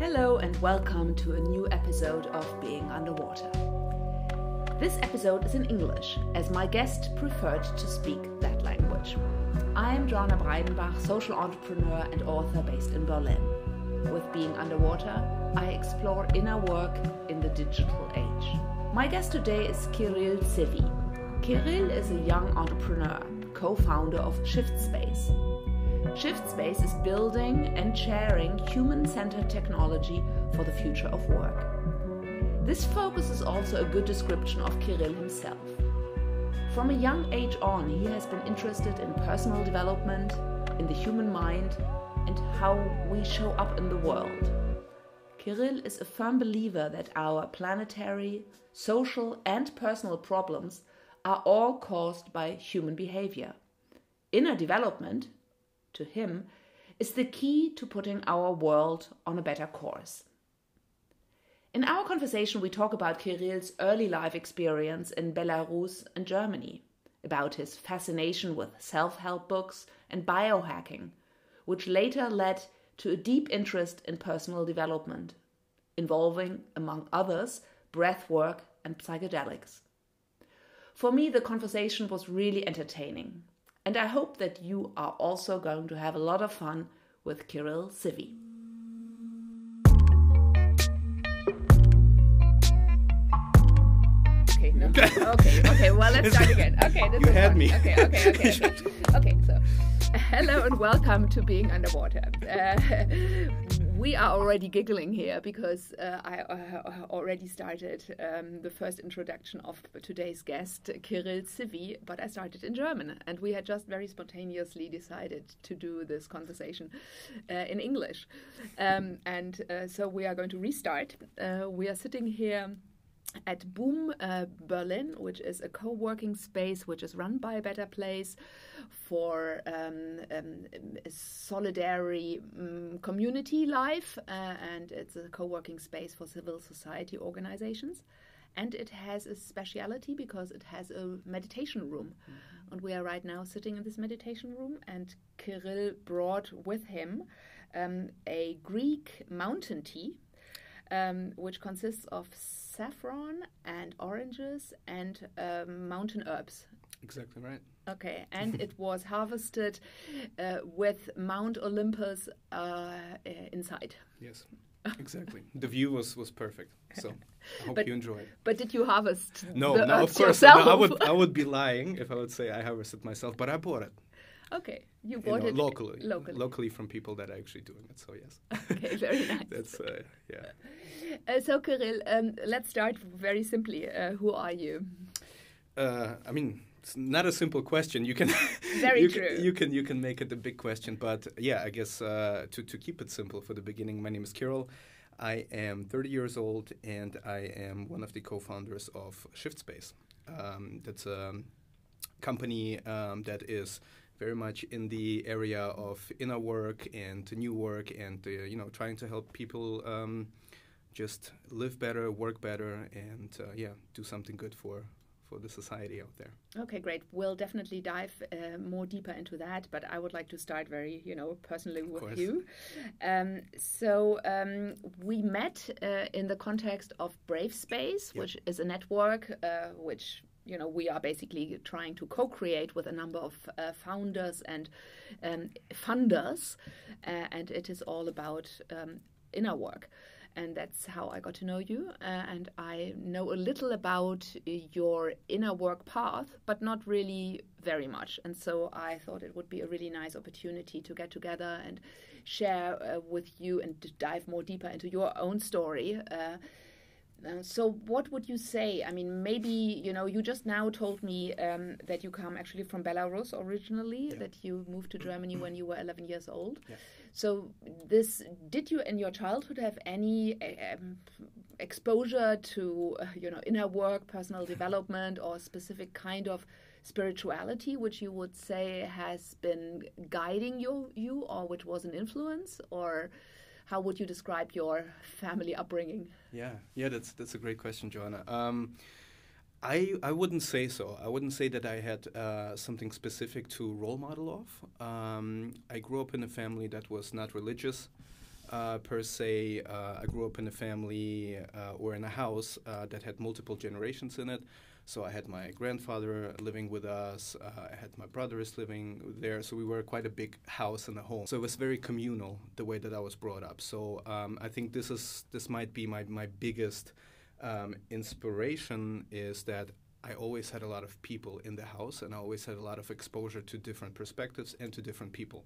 Hello, and welcome to a new episode of Being Underwater. This episode is in English, as my guest preferred to speak that language. I am Joana Breidenbach, social entrepreneur and author based in Berlin. With Being Underwater, I explore inner work in the digital age. My guest today is Kirill Civi. Kirill is a young entrepreneur, co founder of ShiftSpace. ShiftSpace is building and sharing human centered technology for the future of work. This focus is also a good description of Kirill himself. From a young age on, he has been interested in personal development, in the human mind, and how we show up in the world. Kirill is a firm believer that our planetary, social, and personal problems are all caused by human behavior. Inner development, to him, is the key to putting our world on a better course. In our conversation, we talk about Kirill's early life experience in Belarus and Germany, about his fascination with self help books and biohacking, which later led to a deep interest in personal development, involving, among others, breath work and psychedelics. For me, the conversation was really entertaining, and I hope that you are also going to have a lot of fun with Kirill Civi. Okay, no. okay, okay. Well, let's start again. Okay, this You is had fun. me. Okay, okay, okay, okay. okay, so hello and welcome to Being Underwater. Uh, we are already giggling here because uh, I uh, already started um, the first introduction of today's guest, Kirill Civi, but I started in German, and we had just very spontaneously decided to do this conversation uh, in English. Um, and uh, so we are going to restart. Uh, we are sitting here at Boom uh, Berlin, which is a co working space which is run by a Better Place for um, um, solidary um, community life, uh, and it's a co working space for civil society organizations. And it has a speciality because it has a meditation room. And we are right now sitting in this meditation room, and Kirill brought with him um, a Greek mountain tea um, which consists of saffron and oranges and um, mountain herbs. Exactly right. Okay, and it was harvested uh, with Mount Olympus uh, inside. Yes, exactly. the view was, was perfect. So I hope But- you enjoyed. But did you harvest No, no, of course. No. I would I would be lying if I would say I harvested myself, but I bought it. Okay, you You bought know, it locally, Locally. locally from people that are actually doing it. So yes, okay, very nice. that's uh, yeah. Uh, so, Kirill, um, let's start very simply. Uh, who are you? Uh, I mean, it's not a simple question. You can Very you true. Can, you can you can make it a big question, but yeah, I guess uh, to to keep it simple for the beginning, my name is Kirill. I am 30 years old, and I am one of the co-founders of ShiftSpace. Um, that's a company um, that is very much in the area of inner work and new work, and uh, you know, trying to help people um, just live better, work better, and uh, yeah, do something good for for the society out there. Okay, great. We'll definitely dive uh, more deeper into that, but I would like to start very, you know, personally with you. Um, so um, we met uh, in the context of Brave Space, Yeah. which is a network uh, which. You know, we are basically trying to co-create with a number of uh, founders and um, funders, uh, and it is all about um, inner work and that's how I got to know you. Uh, and I know a little about uh, your inner work path, but not really very much. And so I thought it would be a really nice opportunity to get together and share uh, with you and dive more deeper into your own story. Uh, uh, so, what would you say? I mean, maybe you know, you just now told me um, that you come actually from Belarus originally, that you moved to Germany when you were 11 years old. Yeah. So, this did you in your childhood have any um, exposure to uh, you know inner work, personal development, or specific kind of spirituality, which you would say has been guiding you, you, or which was an influence, or how would you describe your family upbringing? Yeah, yeah, that's that's a great question, Joana. Um, I I wouldn't say so. I wouldn't say that I had uh, something specific to role model of. Um, I grew up in a family that was not religious. uh, per se. Uh, I grew up in a family uh, or in a house uh, that had multiple generations in it. So I had my grandfather living with us. Uh, I had my brothers living there. So we were quite a big house and a home. So it was very communal the way that I was brought up. So um, I think this is this might be my my biggest um, inspiration is that I always had a lot of people in the house, and I always had a lot of exposure to different perspectives and to different people.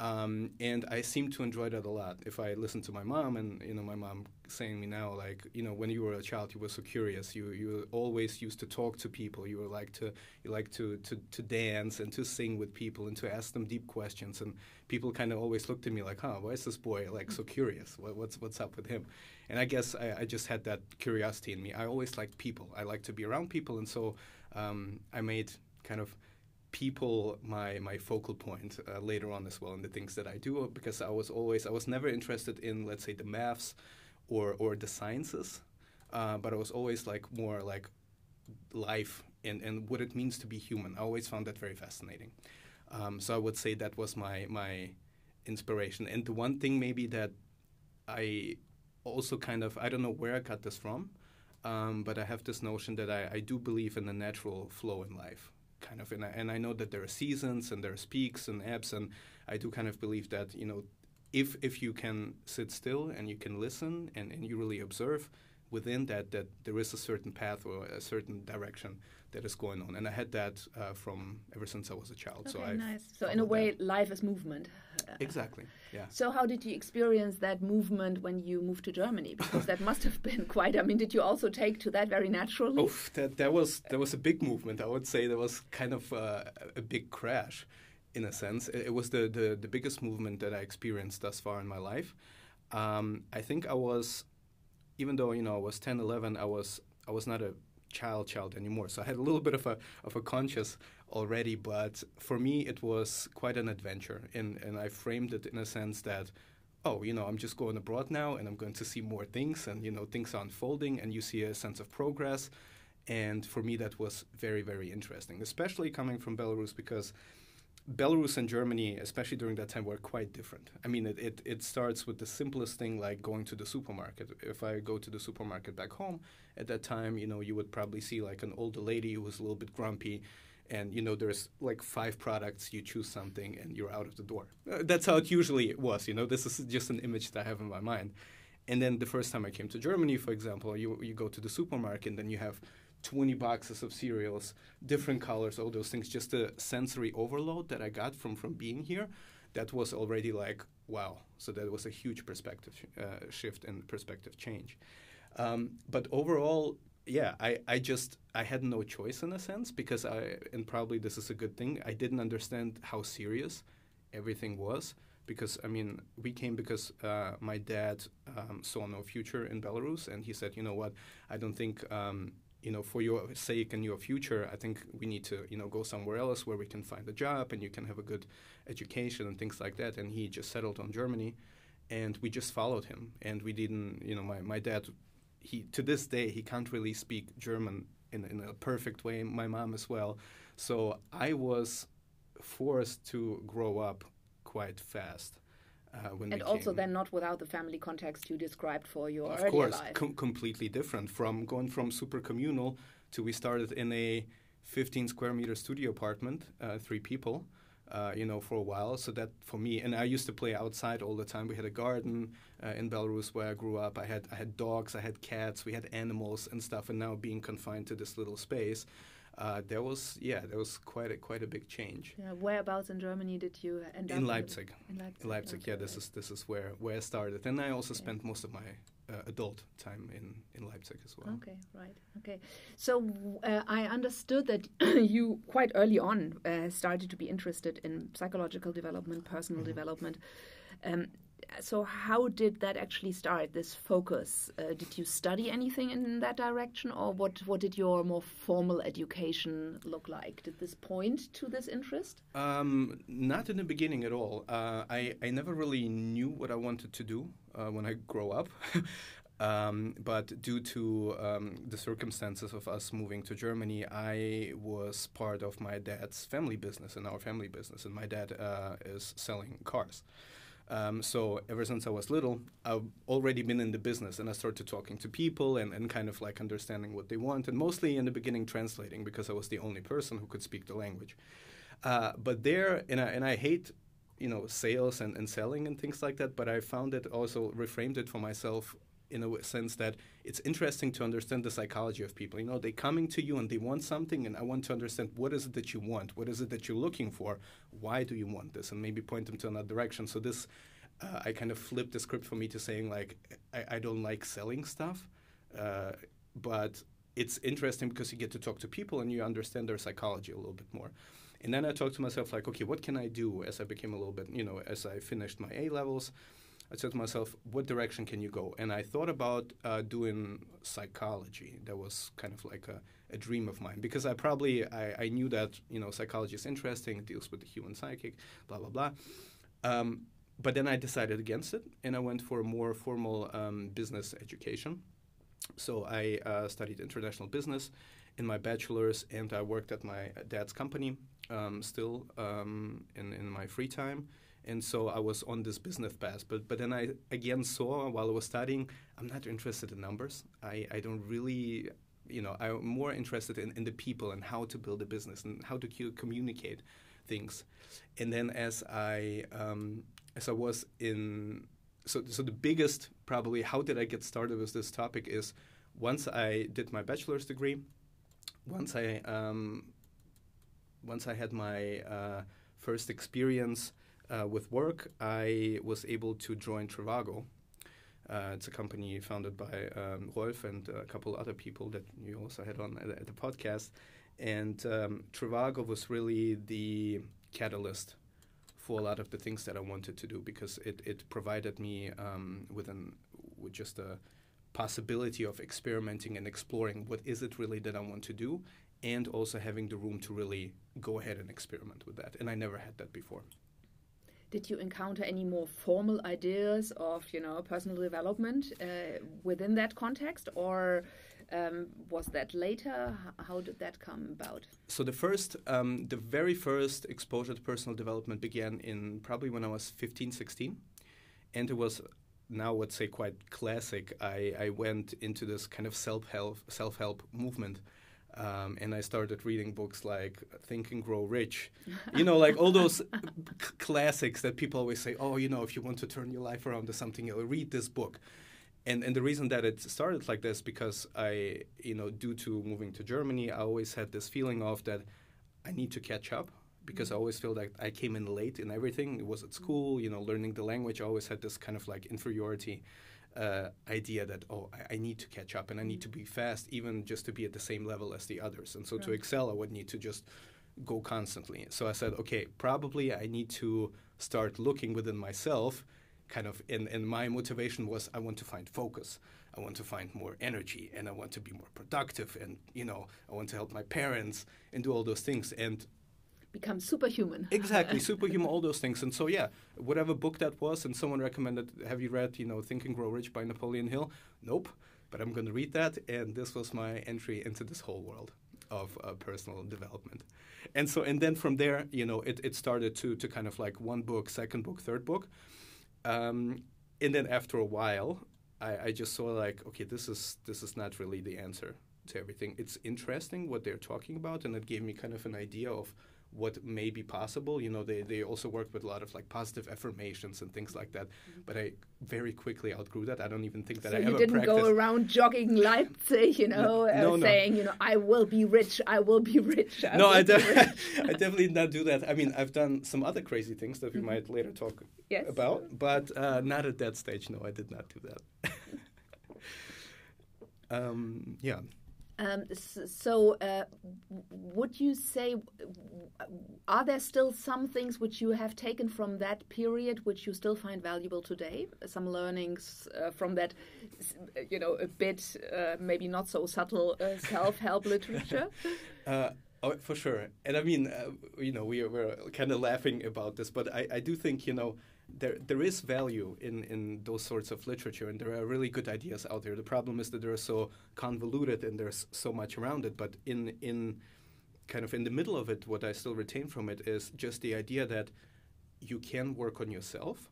Um, and I seem to enjoy that a lot. If I listen to my mom, and you know, my mom saying me now, like, you know, when you were a child, you were so curious. You you always used to talk to people. You were like to you like to, to to dance and to sing with people and to ask them deep questions. And people kind of always looked at me like, huh, why is this boy like so curious? What, what's what's up with him? And I guess I, I, just had that curiosity in me. I always liked people. I like to be around people, and so um, I made kind of people my my focal point uh, later on as well in the things that I do because I was always I was never interested in let's say the maths or or the sciences uh, but I was always like more like life and and what it means to be human. I always found that very fascinating. Um, so I would say that was my my inspiration. And the one thing maybe that I also kind of I don't know where I got this from um, but I have this notion that I, I do believe in the natural flow in life kind of and I, and I know that there are seasons and there's peaks and ebbs and I do kind of believe that you know if if you can sit still and you can listen and, and you really observe within that that there is a certain path or a certain direction that is going on. And I had that uh, from ever since I was a child. Okay, so I nice. So in a way that. life is movement. Exactly yeah. So how did you experience that movement when you moved to Germany? Because that must have been quite I mean did you also take to that very naturally? Oof, that that was that was a big movement. I would say there was kind of uh, a big crash in a sense. It, was the, the, the, biggest movement that I experienced thus far in my life. Um, I think I was, even though you know I was 10, 11, I was I was not a child child anymore. So I had a little bit of a of a conscious already, but for me it was quite an adventure, and and I framed it in a sense that. Oh, you know, I'm just going abroad now, and I'm going to see more things, and you know, things are unfolding, and you see a sense of progress, and for me that was very, very interesting, especially coming from Belarus because Belarus and Germany, especially during that time, were quite different. I mean, it, it, it, starts with the simplest thing like going to the supermarket. If I go to the supermarket back home, at that time, you know, you would probably see like an older lady who was a little bit grumpy. And, you know, there's like five products, you choose something, and you're out of the door. Uh, that's how it usually was, you know, this is just an image that I have in my mind. And then the first time I came to Germany, for example, you, you go to the supermarket, and then you have 20 boxes of cereals, different colors, all those things. Just the sensory overload that I got from from being here, that was already like wow. So that was a huge perspective uh, shift and perspective change. Um, but overall, yeah, I, I just I had no choice in a sense because I and probably this is a good thing. I didn't understand how serious everything was because I mean we came because uh, my dad um, saw no future in Belarus and he said, you know what, I don't think um, you know, for your sake and your future, I think we need to, you know, go somewhere else where we can find a job and you can have a good education and things like that. And he just settled on Germany, and we just followed him. And we didn't, you know, my, my dad, he to this day he can't really speak German in in a perfect way. My mom as well. So I was forced to grow up quite fast. Uh, and also then not without the family context you described for your of course, life. Com- completely different from going from super communal to we started in a 15 square meter studio apartment, uh, three people. Uh, you know, for a while. So that for me, and I used to play outside all the time. We had a garden uh, in Belarus where I grew up. I had I had dogs, I had cats, we had animals and stuff. And now being confined to this little space, uh, there was yeah there was quite a quite a big change. Yeah, whereabouts in Germany did you end in up? Leipzig. In Leipzig. In Leipzig. Yeah, this is this is where where I started, and I also yeah. spent most of my uh, adult time in in Leipzig as well. Okay, right. Okay, so uh, I understood that you quite early on uh, started to be interested in psychological development, personal mm -hmm. development. Um, so how did that actually start this focus? Uh, did you study anything in that direction or what what did your more formal education look like? Did this point to this interest? Um, not in the beginning at all. Uh, I, I never really knew what i wanted to do uh, when i grow up. Um, but due to um, the circumstances of us moving to Germany, I was part of my dad's family business and our family business. And my dad uh, is selling cars. Um, so ever since I was little, I've already been in the business, and I started talking to people and, and kind of like understanding what they want, and mostly in the beginning translating because I was the only person who could speak the language. Uh, but there, and I, and I hate, you know, sales and, and selling and things like that. But I found it also reframed it for myself in a sense that it's interesting to understand the psychology of people. You know, they're coming to you and they want something, and I want to understand what is it that you want, what is it that you're looking for, why do you want this, and maybe point them to another direction. So this, uh, I kind of flipped the script for me to saying like, I, I don't like selling stuff, uh, but it's interesting because you get to talk to people and you understand their psychology a little bit more. And then I talked to myself like, okay, what can I do as I became a little bit, you know, as I finished my A levels I said to myself, what direction can you go? And I thought about uh, doing psychology. That was kind of like a, a dream of mine because I probably I, I, knew that you know psychology is interesting, it deals with the human psychic, blah blah blah. Um, but then I decided against it, and I went for a more formal um, business education. So I uh, studied international business in my bachelor's, and I worked at my dad's company um, still um, in in my free time and so I was on this business path. But but then I again saw while I was studying, I'm not interested in numbers. I, I don't really, you know, I'm more interested in, in the people and how to build a business and how to communicate things. And then as I um, as I was in, so so the biggest probably how did I get started with this topic is once I did my bachelor's degree, once I um, once I had my uh, first experience uh, with work, I was able to join Trivago. Uh, it's a company founded by um, Rolf and a couple other people that you also had on at, the podcast. And um, Trivago was really the catalyst for a lot of the things that I wanted to do because it, it provided me um, with an with just a possibility of experimenting and exploring what is it really that I want to do, and also having the room to really go ahead and experiment with that. And I never had that before did you encounter any more formal ideas of you know personal development uh, within that context? Or um, was that later? How did that come about? So the first um, the very first exposure to personal development began in probably when i was 15 16 and it was now let's say quite classic. I, I went into this kind of self-help self-help movement um, and I started reading books like Think and Grow Rich. You know, like all those classics that people always say, oh, you know, if you want to turn your life around to something, you'll read this book. And, and the reason that it started like this because I, you know, due to moving to Germany, I always had this feeling of that I need to catch up because mm-hmm. I always feel like I came in late in everything. It was at school, you know, learning the language. I always had this kind of like inferiority uh, idea that oh I, I, need to catch up and I need to be fast even just to be at the same level as the others. And so right. to excel I would need to just go constantly. So I said okay probably I need to start looking within myself kind of and, and my motivation was I want to find focus. I want to find more energy and I want to be more productive and you know I want to help my parents and do all those things. And become superhuman. exactly, superhuman, all those things. And so, yeah, whatever book that was, and someone recommended, have you read, you know, Think and Grow Rich by Napoleon Hill? Nope, but I'm going to read that. And this was my entry into this whole world of uh, personal development. And so, and then from there, you know, it, it started to, to kind of like one book, second book, third book. Um, and then after a while, I, I just saw like, okay, this is this is not really the answer to everything. It's interesting what they're talking about, and it gave me kind of an idea of what may be possible. You know, they, they also work with a lot of like positive affirmations and things like that. Mm-hmm. But I very quickly outgrew that. I don't even think that so I you ever didn't practiced. go around jogging Leipzig, you know, no, no, uh, saying, no. you know, I will be rich, I will be rich. I no, I, de- I, definitely did not do that. I mean, I've done some other crazy things that we mm-hmm. might later talk yes. about, but uh, not at that stage. No, I did not do that. um, yeah. Um, so, uh, would you say, are there still some things which you have taken from that period which you still find valuable today? Some learnings uh, from that, you know, a bit uh, maybe not so subtle uh, self help literature? Uh, oh, for sure. And I mean, uh, you know, we are, kind of laughing about this, but I, I do think, you know, there there is value in in those sorts of literature, and there are really good ideas out there. The problem is that they're so convoluted and there's so much around it. But in in kind of in the middle of it, what I still retain from it is just the idea that you can work on yourself,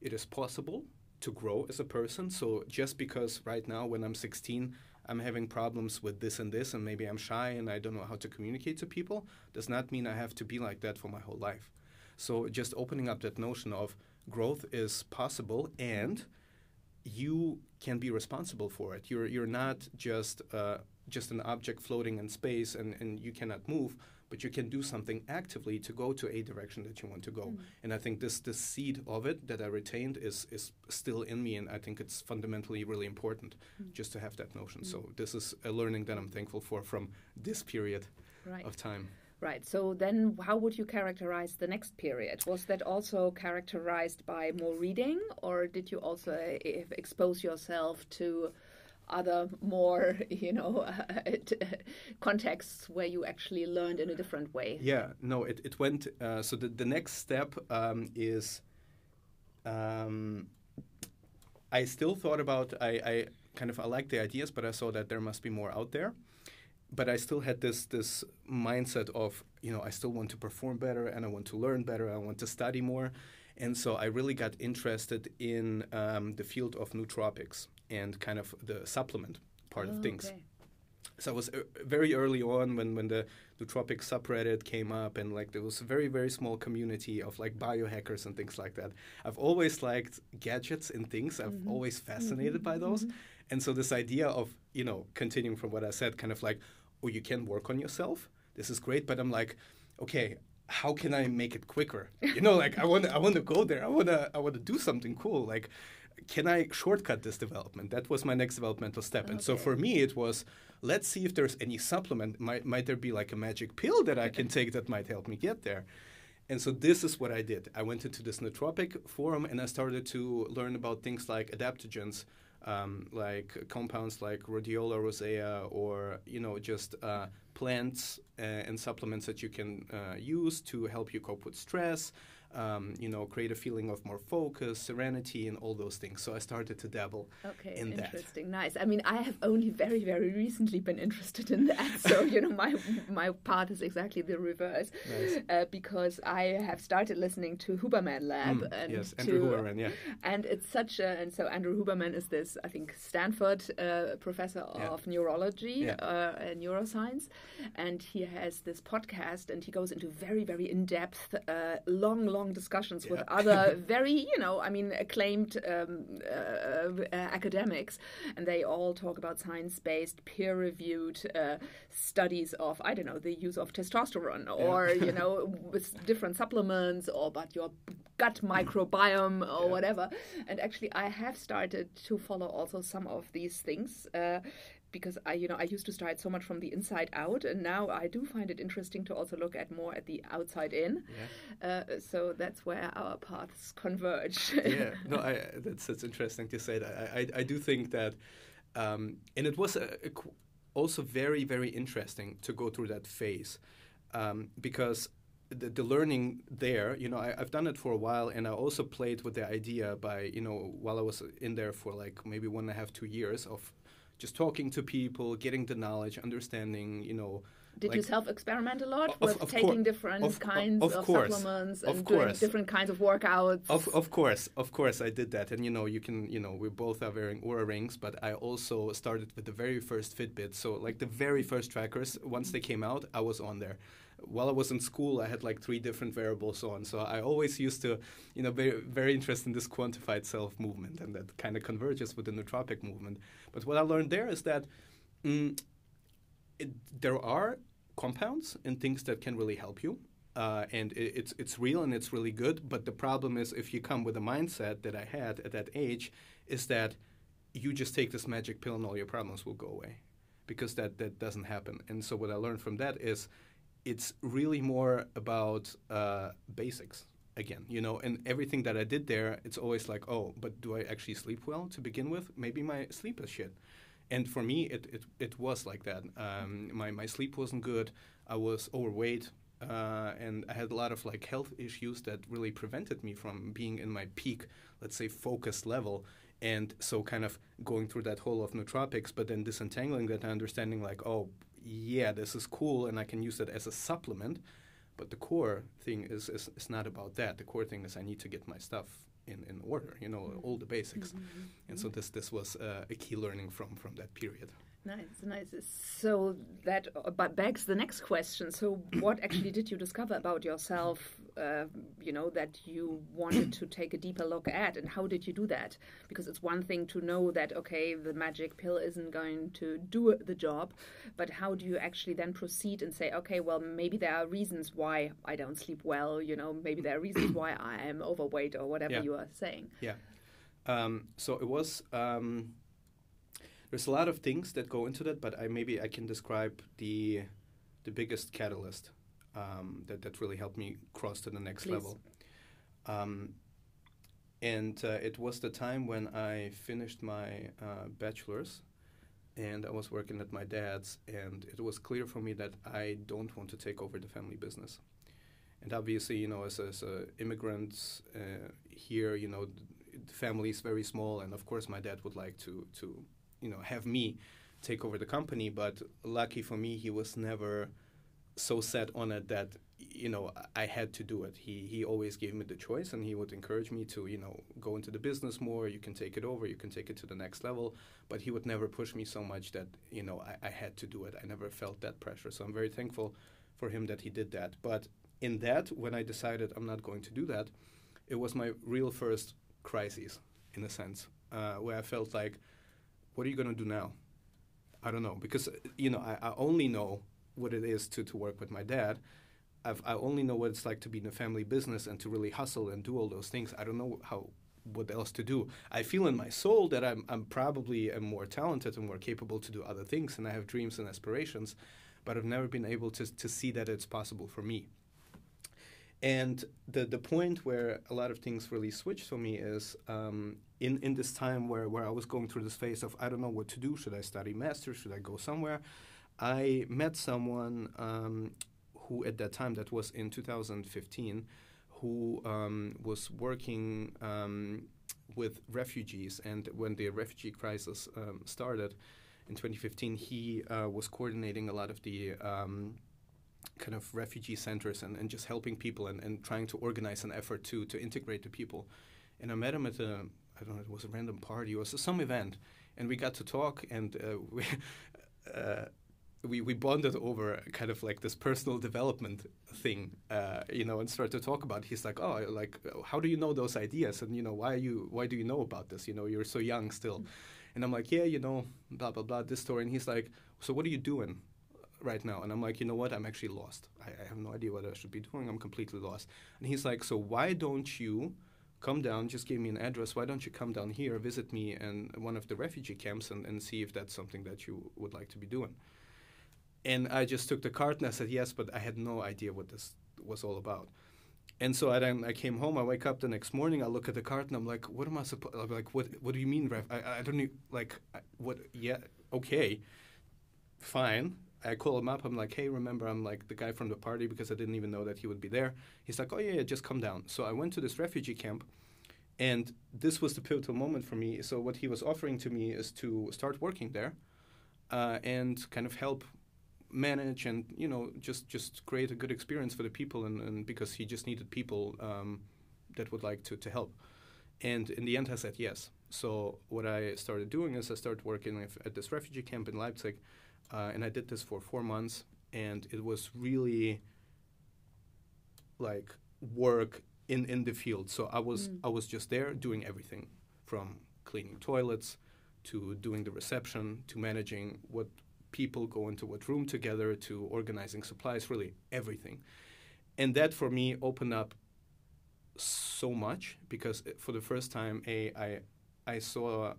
it is possible to grow as a person. So just because right now, when I'm 16, I'm having problems with this and this, and maybe I'm shy and I don't know how to communicate to people, does not mean I have to be like that for my whole life. So just opening up that notion of growth is possible and you can be responsible for it. You're you're not just uh, just an object floating in space and, and you cannot move, but you can do something actively to go to a direction that you want to go. Mm. And I think this this seed of it that I retained is is still in me, and I think it's fundamentally really important mm. just to have that notion. Mm. So this is a learning that I'm thankful for from this period right. of time. Right. So then, how would you characterize the next period? Was that also characterized by more reading, or did you also uh, expose yourself to other more, you know, contexts where you actually learned in a different way? Yeah. No. It it went. Uh, so the the next step um, is. Um, I still thought about I, I kind of I like the ideas, but I saw that there must be more out there but I still had this this mindset of you know I still want to perform better and I want to learn better. I want to study more, and so I really got interested in um, the field of nootropics and kind of the supplement part oh, of things. Okay. So I was uh, very early on when when the nootropic subreddit came up and like there was a very very small community of like biohackers and things like that. I've always liked gadgets and things. I've mm-hmm. always fascinated mm-hmm. by those. Mm-hmm. And so this idea of, you know, continuing from what I said, kind of like, oh, you can work on yourself. This is great, but I'm like, okay, how can I make it quicker? You know, like I want I want to go there. I want to, I want to do something cool. Like, can I shortcut this development? That was my next developmental step. Okay. And so for me, it was, let's see if there's any supplement. Might, might there be like a magic pill that I can take that might help me get there? And so this is what I did. I went into this nootropic forum and I started to learn about things like adaptogens, um, like compounds like rhodiola rosea or you know just uh, plants uh, and supplements that you can uh, use to help you cope with stress um, you know, create a feeling of more focus, serenity, and all those things. So I started to dabble okay, in that. Okay, interesting, nice. I mean, I have only very, very recently been interested in that. So you know, my my part is exactly the reverse, nice. uh, because I have started listening to Huberman Lab mm, and yes, to, Andrew Huberman, yeah. And it's such a and so Andrew Huberman is this I think Stanford uh, professor yeah. of neurology yeah. uh, and neuroscience, and he has this podcast and he goes into very, very in depth, uh, long, long long discussions yeah. with other very, you know, I mean, acclaimed um, uh, uh, academics, and they all talk about science-based, peer-reviewed uh, studies of, I don't know, the use of testosterone, or yeah. you know, with different supplements, or about your gut microbiome, or yeah. whatever. And actually, I have started to follow also some of these things. Uh, because I, you know, I used to start so much from the inside out, and now I do find it interesting to also look at more at the outside in. Yeah. Uh, so that's where our paths converge. yeah, no, I, that's that's interesting to say that. I I, I do think that, um, and it was a, a, also very very interesting to go through that phase, um, because. The, the, learning there, you know, I, have done it for a while, and I also played with the idea by, you know, while I was in there for like maybe one and a half, two years of just talking to people, getting the knowledge, understanding, you know. Did like, you self experiment a lot of, with of taking different of, kinds of, of supplements and doing different kinds of workouts? Of, of course, of course, I did that. And you know, you can, you know, we both are wearing Oura rings, but I also started with the very first Fitbit. So, like the very first trackers, once they came out, I was on there while I was in school, I had like three different wearables on. So I always used to, you know, very very interested in this quantified self movement, and that kind of converges with the nootropic movement. But what I learned there is that mm, it, there are compounds and things that can really help you. Uh, and it, it's it's real and it's really good. But the problem is, if you come with a mindset that I had at that age, is that you just take this magic pill and all your problems will go away, because that that doesn't happen. And so what I learned from that is it's really more about uh, basics again, you know, and everything that I did there, it's always like, oh, but do I actually sleep well to begin with? Maybe my sleep is shit. And for me, it, it, it was like that. Um, my, my sleep wasn't good. I was overweight. Uh, and I had a lot of like health issues that really prevented me from being in my peak, let's say, focused level. And so, kind of going through that whole of nootropics, but then disentangling that, understanding like, oh, yeah, this is cool and I can use it as a supplement. But the core thing is, is, is not about that. The core thing is I need to get my stuff in, in order, you know, all the basics. Mm-hmm. And so this this was uh, a key learning from from that period. Nice, nice. So that uh, but begs the next question. So, what actually did you discover about yourself? Uh, you know that you wanted to take a deeper look at, and how did you do that? Because it's one thing to know that okay, the magic pill isn't going to do the job, but how do you actually then proceed and say, okay, well, maybe there are reasons why I don't sleep well. You know, maybe there are reasons why I am overweight or whatever Yeah. you are saying. Yeah. Um, so it was. Um, there's a lot of things that go into that, but I maybe I can describe the the biggest catalyst um, that that really helped me cross to the next Please. level. Um, and uh, it was the time when I finished my uh, bachelor's, and I was working at my dad's, and it was clear for me that I don't want to take over the family business. And obviously, you know, as as a immigrant uh, here, you know, the family is very small, and of course, my dad would like to to you know have me take over the company. But lucky for me, he was never so set on it that you know I had to do it. He he always gave me the choice, and he would encourage me to you know go into the business more. You can take it over. You can take it to the next level. But he would never push me so much that you know I, I had to do it. I never felt that pressure. So I'm very thankful for him that he did that. But in that, when I decided I'm not going to do that, it was my real first crisis, in a sense, uh, where I felt like, what are you going to do now? I don't know because you know I, I only know what it is to, to work with my dad. I've, I only know what it's like to be in a family business and to really hustle and do all those things. I don't know how what else to do. I feel in my soul that I'm I'm probably am more talented and more capable to do other things, and I have dreams and aspirations, but I've never been able to to see that it's possible for me. And the the point where a lot of things really switched for me is um, in in this time where where I was going through this phase of I don't know what to do. Should I study master? Should I go somewhere? I met someone um, who at that time that was in 2015 who um, was working um, with refugees. And when the refugee crisis um, started in 2015 he uh, was coordinating a lot of the um, kind of refugee centers and, and just helping people and, and trying to organize an effort to to integrate the people. And I met him at a I don't know it was a random party or some event. And we got to talk and uh, we uh, we, we bonded over kind of like this personal development thing, uh, you know, and started to talk about. He's like, oh, like, how do you know those ideas? And you know, why are you, why do you know about this? You know, you're so young still. Mm-hmm. And I'm like, yeah, you know, blah blah blah, this story. And he's like, so what are you doing right now? And I'm like, you know what? I'm actually lost. I, I have no idea what I should be doing. I'm completely lost. And he's like, so why don't you? Come down, just give me an address. Why don't you come down here, visit me in one of the refugee camps, and, and see if that's something that you would like to be doing? And I just took the card and I said yes, but I had no idea what this was all about. And so I then I came home. I wake up the next morning. I look at the card and I'm like, "What am I supposed? I'm like, what? What do you mean, ref? I, I don't need like what? Yeah, okay, fine." I call him up. I'm like, "Hey, remember, I'm like the guy from the party because I didn't even know that he would be there." He's like, "Oh yeah, yeah just come down." So I went to this refugee camp, and this was the pivotal moment for me. So what he was offering to me is to start working there, uh, and kind of help manage and you know just just create a good experience for the people and, and because he just needed people um, that would like to, to help. And in the end i said yes. So what i started doing is i started working at this refugee camp in leipzig uh, and i did this for four months and it was really like work in, in the field. So i was mm. i was just there doing everything from cleaning toilets to doing the reception to managing what people go into what room together to organizing supplies, really everything. And that for me opened up so much because for the first time, a I I saw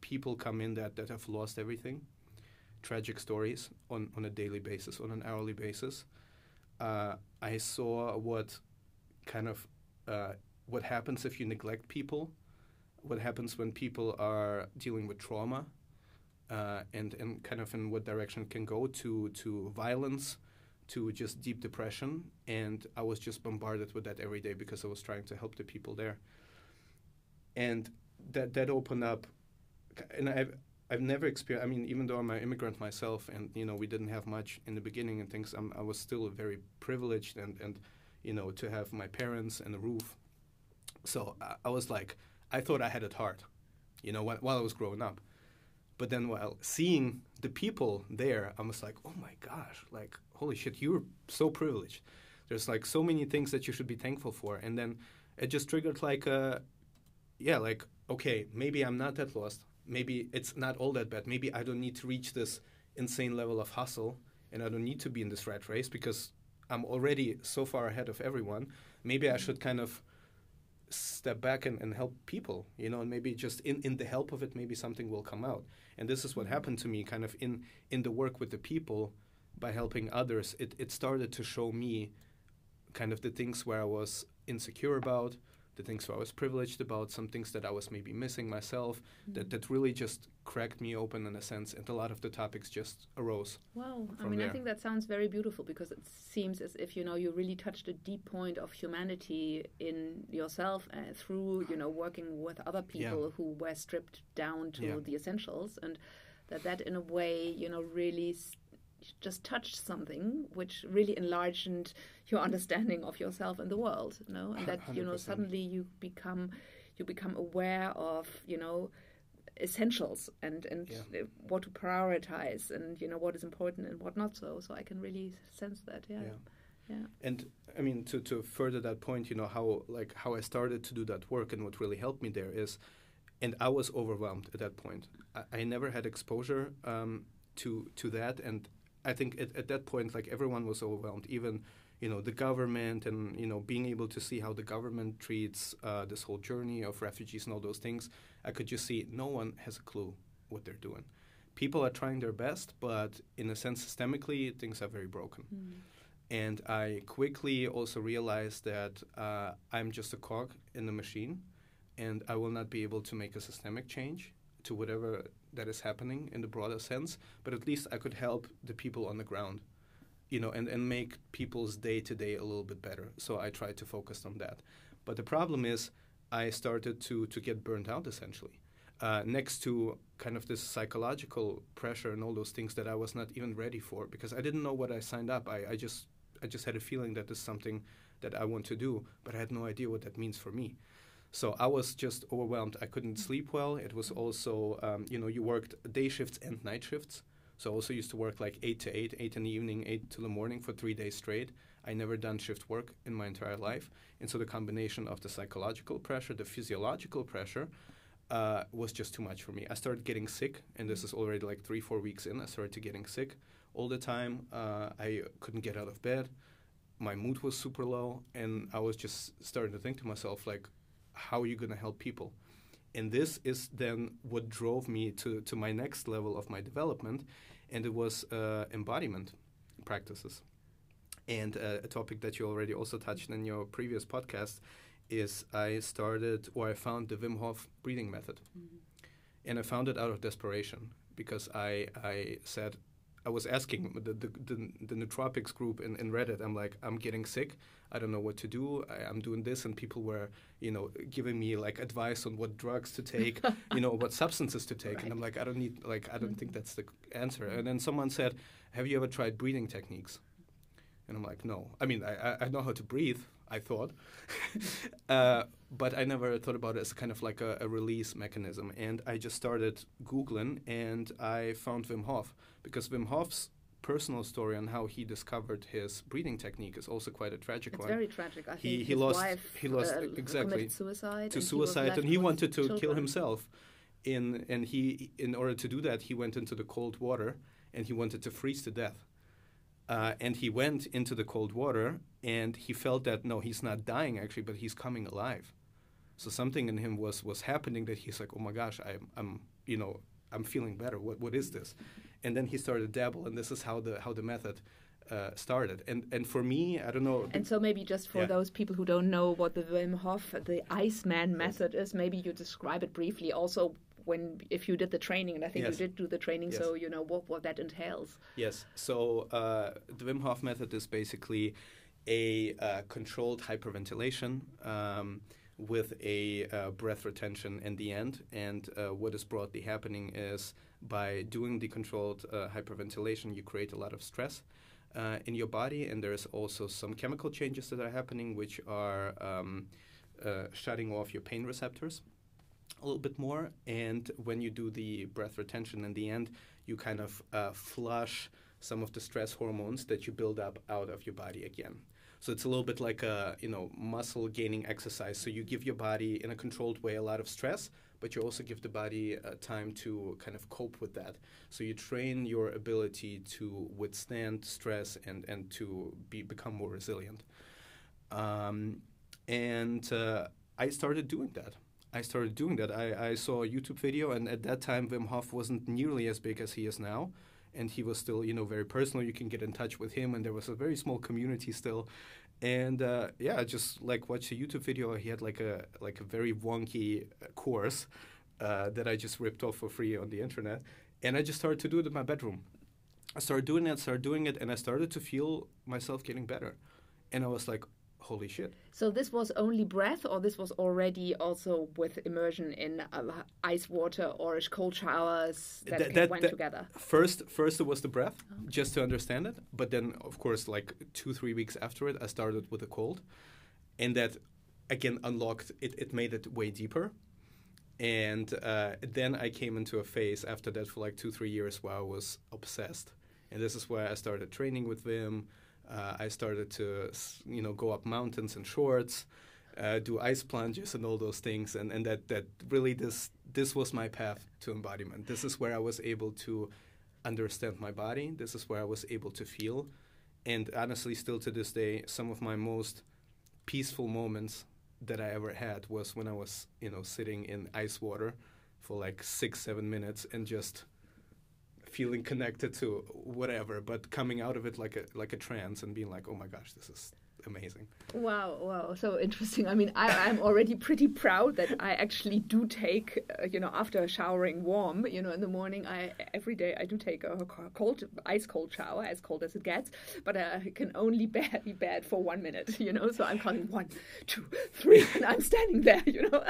people come in that, that have lost everything, tragic stories on, on a daily basis, on an hourly basis. Uh, I saw what kind of uh, what happens if you neglect people, what happens when people are dealing with trauma, uh, and and kind of in what direction can go to to violence, to just deep depression. And I was just bombarded with that every day because I was trying to help the people there. And that that opened up, and I've I've never experienced. I mean, even though I'm an immigrant myself, and you know we didn't have much in the beginning and things, I'm, I was still very privileged and and you know to have my parents and a roof So I, I was like, I thought I had it hard, you know, while, while I was growing up. But then while seeing the people there, I was like, oh my gosh, like, holy shit, you're so privileged. There's like so many things that you should be thankful for. And then it just triggered like, a, yeah, like, okay, maybe I'm not that lost. Maybe it's not all that bad. Maybe I don't need to reach this insane level of hustle and I don't need to be in this rat race because I'm already so far ahead of everyone. Maybe I should kind of step back and, and help people, you know, and maybe just in, in the help of it, maybe something will come out. And this is what Mm-hmm. happened to me kind of in, in the work with the people by helping others. It, it started to show me kind of the things where I was insecure about, the things where I was privileged about, some things that I was maybe missing myself, that, Mm. that really just cracked me open in a sense. And a lot of the topics just arose. Wow, I mean, I think that sounds very beautiful because it seems as if you know you really touched a deep point of humanity in yourself uh, through you know working with other people who were stripped down to Yeah. the essentials, and that that in a way you know really s- just touched something which really enlarged your understanding of yourself and the world, you know, and that you know suddenly you become you become aware of you know essentials and and Yeah. what to prioritize and you know what is important and what not so so i can really sense that yeah Yeah. yeah And I mean, to, to further that point, you know, how like how I started to do that work and what really helped me there is, and I was overwhelmed at that point. I, I never had exposure um, to to that, and I think at, at that point, like everyone was overwhelmed, even you know the government, and you know being able to see how the government treats uh, this whole journey of refugees and all those things. I could just see no one has a clue what they're doing. People are trying their best, but in a sense, systemically, things are very broken. And I quickly also realized that uh, I'm just a cog in the machine, and I will not be able to make a systemic change to whatever that is happening in the broader sense. But at least I could help the people on the ground, you know, and, and make people's day to day a little bit better. So I tried to focus on that. But the problem is, I started to, to get burnt out essentially. Uh, next to kind of this psychological pressure and all those things that I was not even ready for because I didn't know what I signed up. I, I just I just had a feeling that this is something that I want to do, but I had no idea what that means for me. So I was just overwhelmed. I couldn't sleep well. It was also, um, you know, you worked day shifts and night shifts. So I also used to work like 8 to 8, 8 in the evening, 8 to the morning for three days straight. I never done shift work in my entire life. And so the combination of the psychological pressure, the physiological pressure, uh, was just too much for me. I started getting sick, and this is already like three, four weeks in. I started to getting sick all the time. Uh, I couldn't get out of bed. My mood was super low, and I was just starting to think to myself, like, how are you going to help people? And this is then what drove me to, to my next level of my development, and it was uh, embodiment practices. And uh, a topic that you already also touched in your previous podcast is I started or I found the Wim Hof breathing method. And I found it out of desperation because I, I said, I was asking the, the, the, the nootropics group in, in Reddit, I'm like, I'm getting sick. I don't know what to do. I, I'm doing this. And people were, you know, giving me like advice on what drugs to take, you know, what substances to take. And I'm like, I don't need, like, I don't think that's the answer. And then someone said, Have you ever tried breathing techniques? And I'm like, no. I mean, I, I- I know how to breathe, I thought. uh, but I never thought about it as kind of like a, a release mechanism. And I just started Googling and I found Wim Hof because Wim Hof's personal story on how he discovered his breathing technique is also quite a tragic it's one. very tragic i think He- he his lost- wife he lost- uh, exactly, suicide to he suicide, and he wanted to kill himself. In and he, in order to do that, he went into the cold water, and he wanted to freeze to death. Uh, and he went into the cold water, and he felt that no, he's not dying actually, but he's coming alive. So something in him was was happening that he's like, oh my gosh, I'm, I'm you know, I'm feeling better. What what is this? And then he started to dabble, and this is how the how the method uh, started. And and for me, I don't know. And so maybe just for Yeah. those people who don't know what the Wim Hof, the Iceman method is, maybe you describe it briefly. Also, when if you did the training, and I think Yes. you did do the training, Yes. so you know what what that entails. Yes. So uh, the Wim Hof method is basically a uh, controlled hyperventilation um, with a uh, breath retention in the end. And uh, what is broadly happening is by doing the controlled uh, hyperventilation, you create a lot of stress. Uh, in your body, and there's also some chemical changes that are happening, which are um, uh, shutting off your pain receptors a little bit more. And when you do the breath retention in the end, you kind of uh, flush some of the stress hormones that you build up out of your body again. So it's a little bit like a you know muscle gaining exercise. So you give your body in a controlled way a lot of stress, but you also give the body uh, time to kind of cope with that. So you train your ability to withstand stress and and to be become more resilient. Um, and uh, I started doing that. I started doing that. I, I saw a YouTube video, and at that time, Wim Hof wasn't nearly as big as he is now. And he was still, you know, very personal. You can get in touch with him, and there was a very small community still. And uh, yeah, just like watched a YouTube video. He had like a like a very wonky uh, course uh, that I just ripped off for free on the internet, and I just started to do it in my bedroom. I started doing it, started doing it, and I started to feel myself getting better. And I was like, holy shit. So this was only breath, or this was already also with immersion in uh, ice water or cold showers that, that, that went that together. First, first it was the breath, okay. just to understand it. But then, of course, like two, three weeks after it, I started with the cold, and that again unlocked it. It made it way deeper. And uh, then I came into a phase after that for like two, three years where I was obsessed. And this is where I started training with Wim, uh, I started to, you know, go up mountains in shorts, uh, do ice plunges and all those things, and, and that, that really this this was my path to embodiment. This is where I was able to understand my body. This is where I was able to feel, and honestly, still to this day, some of my most peaceful moments that I ever had was when I was, you know, sitting in ice water for like six, seven minutes and just feeling connected to whatever, but coming out of it like a like a trance and being like, oh my gosh, this is amazing. Wow, wow, so interesting. I mean, I, am already pretty proud that I actually do take, uh, you know, after showering warm, you know, in the morning, I every day I do take a cold, ice cold shower, as cold as it gets, but I can only be bad for one minute, you know, so I'm counting one, two, three, and I'm standing there, you know.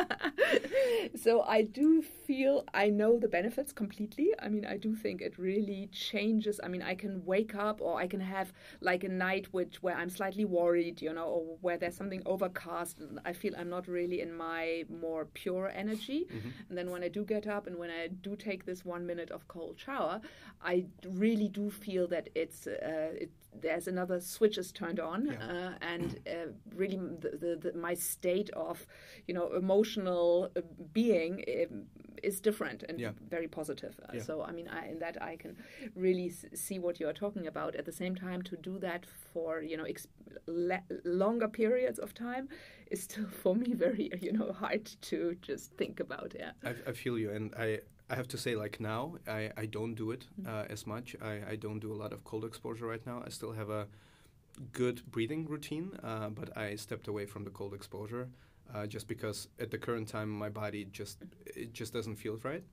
so I do feel, I know the benefits completely. I mean, I do think it really changes. I mean, I can wake up or I can have like a night which where I'm slightly worried worried, you know, or where there's something overcast, I feel I'm not really in my more pure energy. Mm-hmm. And then when I do get up and when I do take this one minute of cold shower, I really do feel that it's uh, it, there's another switch is turned on, yeah. uh, and uh, really the, the, the, my state of you know emotional uh, being um, is different and yeah. very positive. Uh, yeah. So I mean, I, in that I can really s- see what you are talking about. At the same time, to do that for you know ex- longer periods of time is still for me very you know hard to just think about. Yeah, I, I feel you, and I. I have to say, like now, I, I don't do it mm. uh, as much. I, I don't do a lot of cold exposure right now. I still have a good breathing routine, uh, but I stepped away from the cold exposure uh, just because at the current time my body just it just doesn't feel right.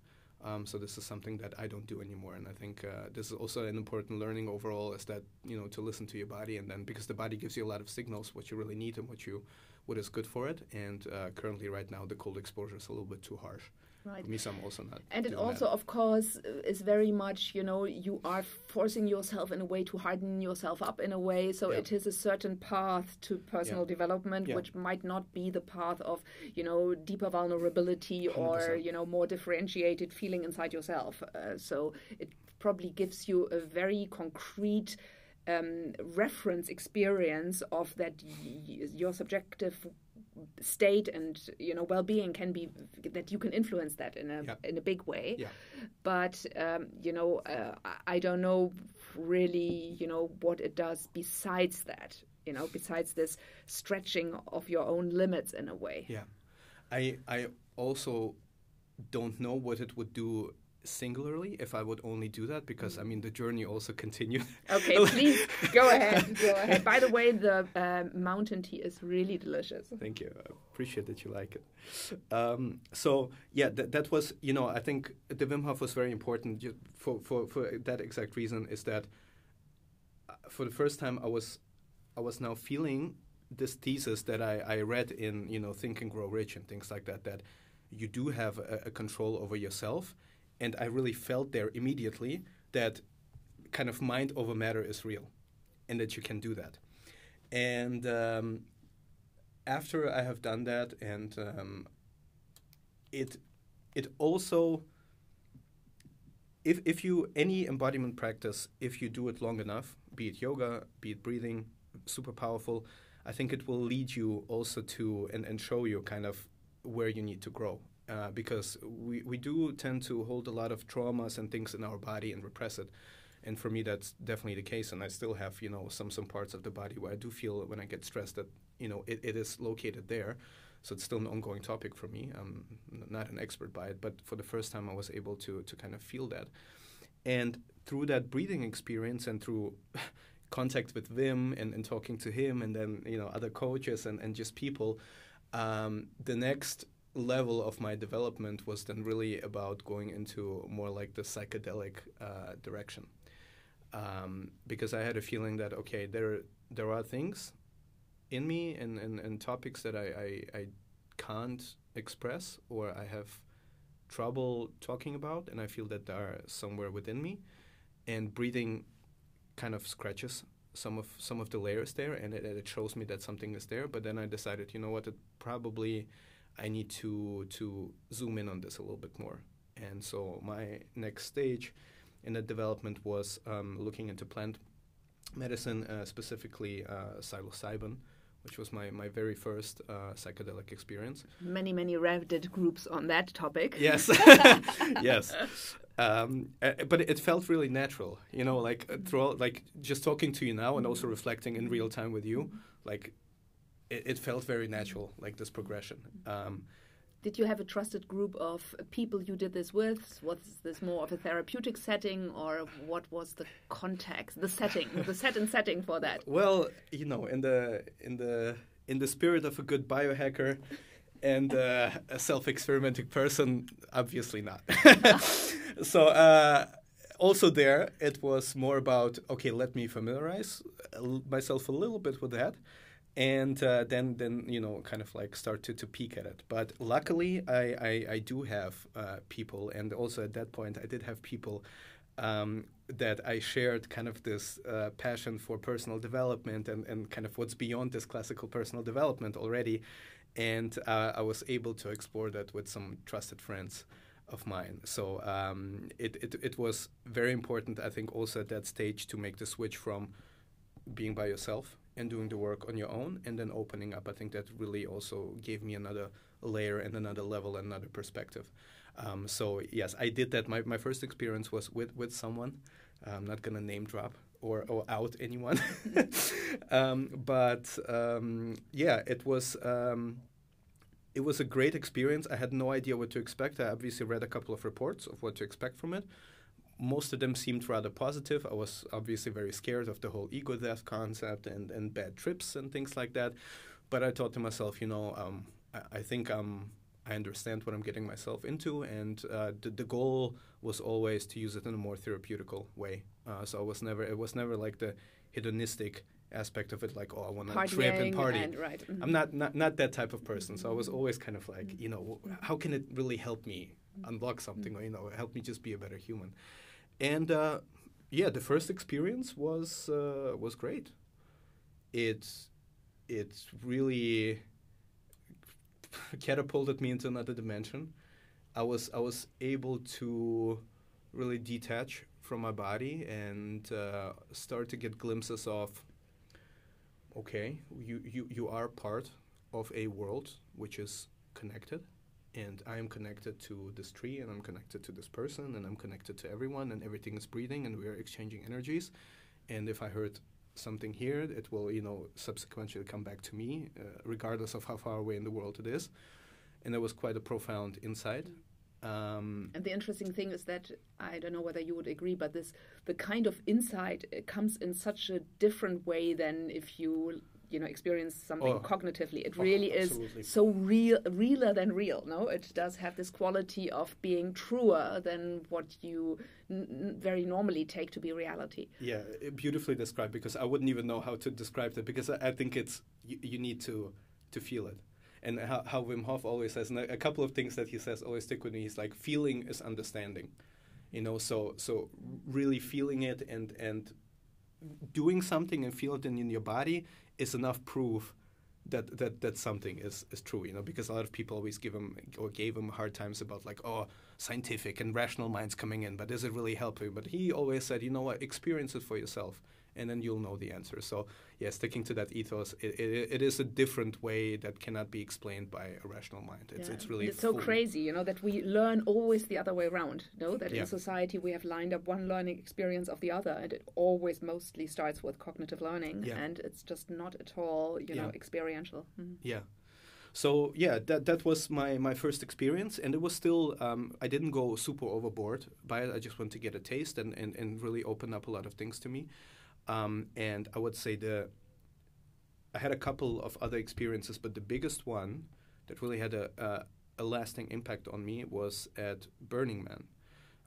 Um, so this is something that I don't do anymore, and I think uh, this is also an important learning overall. Is that you know to listen to your body, and then because the body gives you a lot of signals what you really need and what you what is good for it. And uh, currently, right now, the cold exposure is a little bit too harsh. Right. For me, some also not. And it also, that. of course, is very much, you know, you are forcing yourself in a way to harden yourself up in a way. So yeah. it is a certain path to personal yeah. development, yeah. which might not be the path of, you know, deeper vulnerability 100%. or, you know, more differentiated feeling inside yourself. Uh, so it probably gives you a very concrete um, reference experience of that y- your subjective state and you know well-being can be that you can influence that in a in a big way. Yeah. but um, you know uh, I don't know really you know what it does besides that you know besides this stretching of your own limits in a way. Yeah. I I also don't know what it would do singularly if I would only do that because I mean the journey also continued. Okay, please go ahead. Go ahead. By the way, the uh, mountain tea is really delicious. Thank you. I appreciate that you like it. Um, so yeah, th- that was you know I think the Wim Hof was very important for for for that exact reason is that uh, for the first time I was I was now feeling this thesis that I, I read in you know Think and Grow Rich and things like that that you do have a, a control over yourself and I really felt there immediately that kind of mind over matter is real, and that you can do that. And um, after I have done that, and um, it it also if if you any embodiment practice, if you do it long enough, be it yoga, be it breathing, super powerful. I think it will lead you also to and, and show you kind of where you need to grow. Uh, because we, we do tend to hold a lot of traumas and things in our body and repress it. And for me, that's definitely the case. And I still have, you know, some some parts of the body where I do feel when I get stressed that, you know, it, it is located there. So it's still an ongoing topic for me. I'm not an expert by it, but for the first time, I was able to to kind of feel that. And through that breathing experience and through contact with Wim and, and talking to him and then you know other coaches and, and just people, um, the next level of my development was then really about going into more like the psychedelic uh, direction. Um, because I had a feeling that okay, there there are things in me and, and, and topics that I, I, I can't express or I have trouble talking about, and I feel that they are somewhere within me. And breathing kind of scratches some of some of the layers there, and it, it shows me that something is there. But then I decided, you know what, it probably I need to to zoom in on this a little bit more. And so my next stage in the development was um, looking into plant medicine, uh, specifically uh, psilocybin, which was my, my very first uh, psychedelic experience. Many, many Reddit groups on that topic. Yes, yes. Um, but it felt really natural, you know, like throughout, like just talking to you now and also reflecting in real time with you, like it, it felt very natural, like this progression. Um, did you have a trusted group of people you did this with? Was this more of a therapeutic setting, or what was the context, the setting, the set and setting for that? Well, you know, in the in the in the spirit of a good biohacker and uh, a self-experimenting person, obviously not. so. Uh, also there it was more about okay let me familiarize myself a little bit with that and uh, then then you know kind of like start to, to peek at it but luckily i i, I do have uh, people and also at that point i did have people um, that I shared kind of this uh, passion for personal development and, and kind of what's beyond this classical personal development already. And uh, I was able to explore that with some trusted friends of mine. So um, it, it, it was very important, I think, also at that stage to make the switch from being by yourself and doing the work on your own and then opening up. I think that really also gave me another layer and another level and another perspective. Um, so yes, I did that. My, my first experience was with, with someone. I'm not gonna name drop or, or out anyone, um, but um, yeah, it was um, it was a great experience. I had no idea what to expect. I obviously read a couple of reports of what to expect from it, most of them seemed rather positive. I was obviously very scared of the whole ego death concept and, and bad trips and things like that. But I thought to myself, you know, um, I, I, think um, I understand what I'm getting myself into, and uh, the, the goal was always to use it in a more therapeutical way. Uh, so I was never it was never like the hedonistic aspect of it, like oh I want to trip and party. And, right. mm-hmm. I'm not, not not that type of person. So I was always kind of like, you know, how can it really help me unlock something, or you know, help me just be a better human? And uh, yeah, the first experience was uh, was great. It's it's really catapulted me into another dimension. I was I was able to really detach from my body and uh, start to get glimpses of okay, you, you, you are part of a world which is connected and I am connected to this tree, and I'm connected to this person, and I'm connected to everyone, and everything is breathing, and we are exchanging energies. And if I hurt something here, it will, you know, subsequently come back to me, uh, regardless of how far away in the world it is. And that was quite a profound insight. Um, and the interesting thing is that I don't know whether you would agree, but this the kind of insight comes in such a different way than if you you know experience something oh. cognitively. It oh, really is so real realer than real no? It does have this quality of being truer than what you very normally take to be reality. Yeah beautifully described because i wouldn't even know how to describe that because i, I think it's you, you, need to to feel it. And how, how wim hof always says and a couple of things that he says always stick with me he's like feeling is understanding you know? So so really feeling it and and doing something and feel it in, in your body is enough proof that that that something is is true, you know, because a lot of people always give him or gave him hard times about like, oh, scientific and rational minds coming in, but does it really help you? But he always said, you know what, experience it for yourself and then you'll know the answer. So, yeah, sticking to that ethos, it, it, it is a different way that cannot be explained by a rational mind. It's, Yeah. it's really it's so full. crazy, you know, that we learn always the other way around. No, that Yeah. in society we have lined up one learning experience of the other, and it always mostly starts with cognitive learning, Yeah. and it's just not at all, you know, experiential. Mhm. Yeah. So yeah, that that was my, my first experience, and it was still um, I didn't go super overboard by it. I just wanted to get a taste and, and, and really open up a lot of things to me. Um, and I would say the I had a couple of other experiences, but the biggest one that really had a, a, a lasting impact on me was at Burning Man.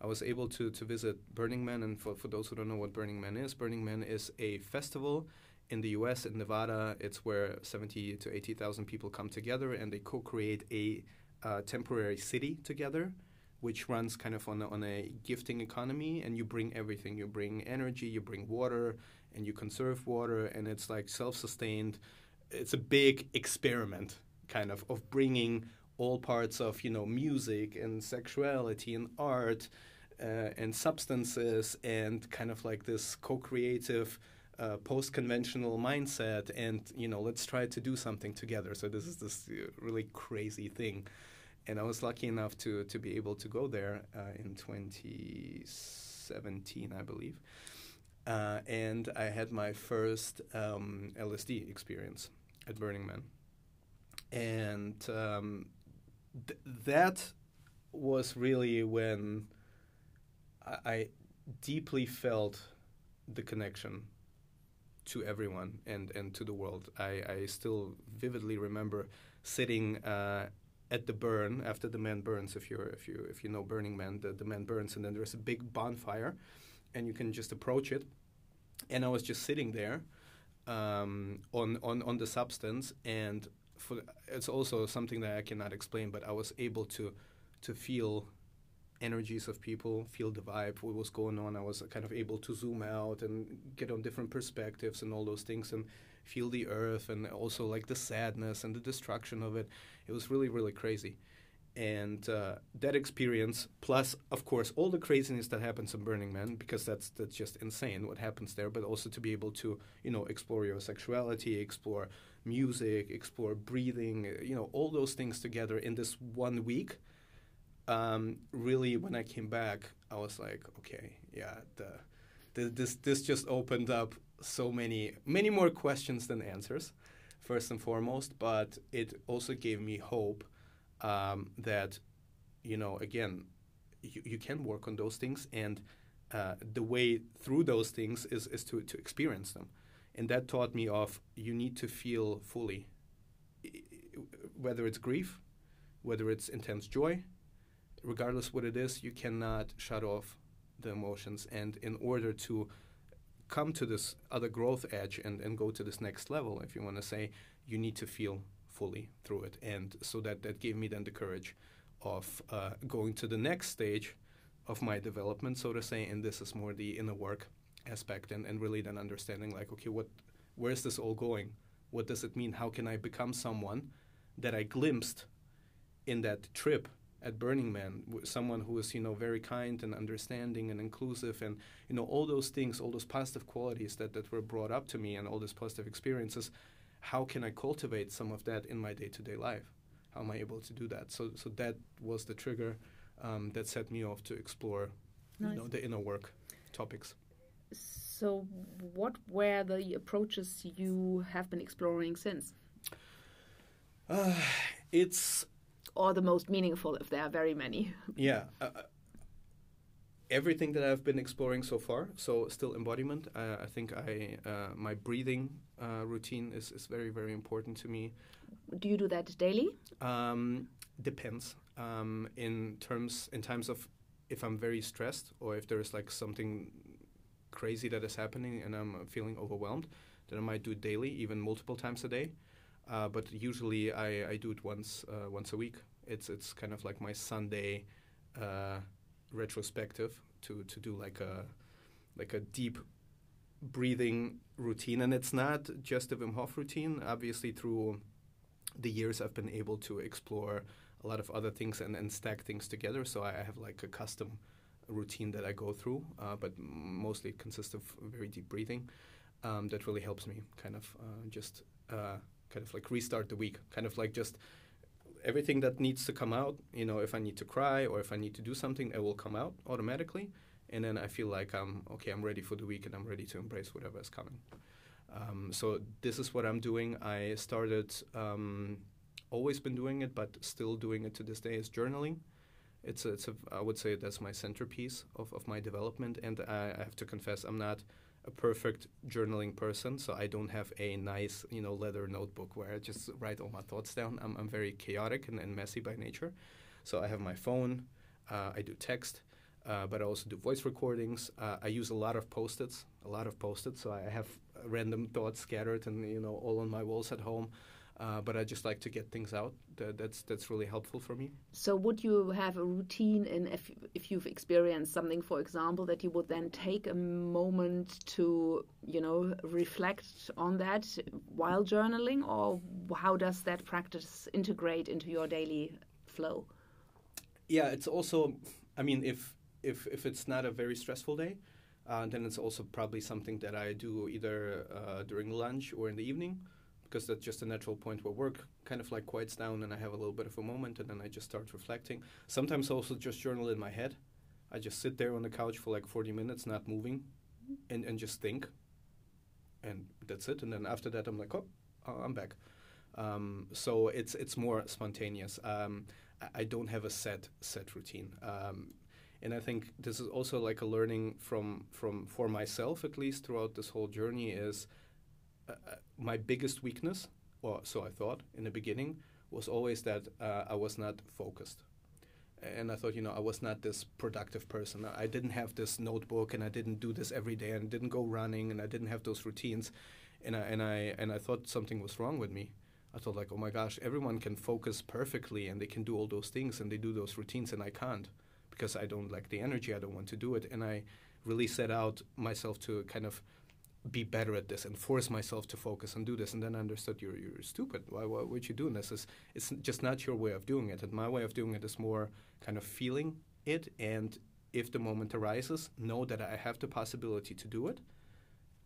I was able to, to visit Burning Man, and for, for those who don't know what Burning Man is, Burning Man is a festival in the U.S. in Nevada. It's where 70 to 80,000 people come together and they co-create a uh, temporary city together, which runs kind of on a, on a gifting economy. And you bring everything. You bring energy, you bring water, and you conserve water, and it's like self-sustained. It's a big experiment, kind of, of bringing all parts of you know music and sexuality and art uh, and substances and kind of like this co-creative uh, post-conventional mindset and you know let's try to do something together so this is this uh, really crazy thing and i was lucky enough to to be able to go there uh, in 2017 i believe uh, and i had my first um, lsd experience at burning man and um, th- that was really when I, I deeply felt the connection to everyone and, and to the world. I, I still vividly remember sitting uh, at the burn after the man burns. If you if you if you know Burning Man, the, the man burns, and then there's a big bonfire, and you can just approach it. And I was just sitting there um, on on on the substance, and for it's also something that I cannot explain, but I was able to to feel energies of people, feel the vibe, what was going on. I was kind of able to zoom out and get on different perspectives and all those things and feel the earth and also like the sadness and the destruction of it. It was really, really crazy. And uh, that experience, plus, of course, all the craziness that happens in Burning Man, because that's that's just insane what happens there. But also to be able to, you know, explore your sexuality, explore music, explore breathing, uh, you know, all those things together in this one week um, really when I came back, I was like, okay, yeah, the, the, this this just opened up so many many more questions than answers, first and foremost. But it also gave me hope um, that, you know, again, you, you can work on those things, and uh, the way through those things is is to to experience them, and that taught me of you need to feel fully, whether it's grief, whether it's intense joy regardless what it is, you cannot shut off the emotions. And in order to come to this other growth edge and, and go to this next level, if you want to say, you need to feel fully through it. And so that, that gave me then the courage of uh, going to the next stage of my development, so to say. And this is more the inner work aspect and, and really then understanding like, okay, what where's this all going? What does it mean? How can I become someone that I glimpsed in that trip at Burning Man, someone who is you know very kind and understanding and inclusive, and you know all those things, all those positive qualities that that were brought up to me, and all these positive experiences. How can I cultivate some of that in my day-to-day life? How am I able to do that? So so that was the trigger um, that set me off to explore, Nice. you know, the inner work topics. So, what were the approaches you have been exploring since, Uh, it's or the most meaningful, if there are very many? yeah uh, uh, everything that i've been exploring so far so still embodiment uh, i think i uh, my breathing uh, routine is, is very very important to me Do you do that daily? um, depends um, in terms in times of if i'm very stressed or if there is like something crazy that is happening and i'm feeling overwhelmed then i might do it daily even multiple times a day uh, but usually I, I do it once uh, once a week it's it's kind of like my sunday uh, retrospective to to do like a like a deep breathing routine and it's not just a Wim Hof routine obviously through the years I've been able to explore a lot of other things and, and stack things together. So I have like a custom routine that I go through, uh, but mostly it consists of very deep breathing. Um, that really helps me kind of uh, just uh, kind of like restart the week, kind of like just everything that needs to come out. You know, if I need to cry or if I need to do something, it will come out automatically, and then I feel like I'm okay. I'm ready for the week and I'm ready to embrace whatever is coming. Um, so this is what I'm doing. I started, um, always been doing it, but still doing it to this day is journaling. It's a, it's a, I would say that's my centerpiece of, of my development, and I, I have to confess I'm not a perfect journaling person, so I don't have a nice, you know, leather notebook where I just write all my thoughts down. I'm, I'm very chaotic and, and messy by nature. So I have my phone, uh, I do text, uh, but I also do voice recordings. Uh, I use a lot of post-its, a lot of post-its. So I have random thoughts scattered and you know all on my walls at home. Uh, but I just like to get things out. That, that's that's really helpful for me. So, would you have a routine in if if you've experienced something, for example, that you would then take a moment to you know reflect on that while journaling, or how does that practice integrate into your daily flow? Yeah, it's also. I mean, if if if it's not a very stressful day, uh, then it's also probably something that I do either uh, during lunch or in the evening because that's just a natural point where work kind of like quiets down and I have a little bit of a moment and then I just start reflecting. Sometimes also just journal in my head. I just sit there on the couch for like 40 minutes, not moving, and, and just think. And that's it. And then after that, I'm like, oh, I'm back. Um, so it's it's more spontaneous. Um, I, don't have a set set routine. Um, and I think this is also like a learning from from for myself at least throughout this whole journey is uh, my biggest weakness, or so I thought in the beginning, was always that uh, I was not focused. And I thought, you know, I was not this productive person. I didn't have this notebook, and I didn't do this every day, and didn't go running, and I didn't have those routines, and I and I and I thought something was wrong with me. I thought like, oh my gosh, everyone can focus perfectly, and they can do all those things, and they do those routines, and I can't because I don't like the energy. I don't want to do it, and I really set out myself to kind of be better at this and force myself to focus and do this. And then I understood you're, you're stupid. Why, why would you doing this? It's, it's just not your way of doing it. And my way of doing it is more kind of feeling it. And if the moment arises, know that I have the possibility to do it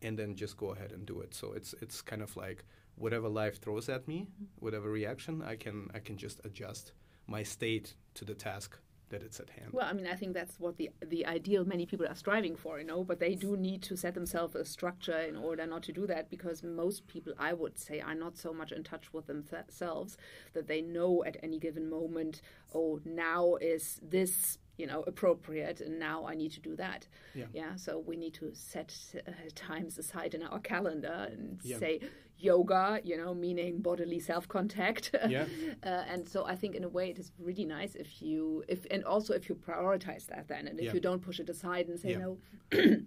and then just go ahead and do it. So it's, it's kind of like whatever life throws at me, mm-hmm. whatever reaction, I can, I can just adjust my state to the task that it's at hand. Well, I mean, I think that's what the the ideal many people are striving for, you know. But they do need to set themselves a structure in order not to do that, because most people, I would say, are not so much in touch with themselves that they know at any given moment, oh, now is this you know appropriate and now i need to do that yeah, yeah? so we need to set uh, times aside in our calendar and yeah. say yoga, you know, meaning bodily self-contact. Yeah. uh, and so I think in a way it is really nice if you if and also if you prioritize that then and if yeah. you don't push it aside and say no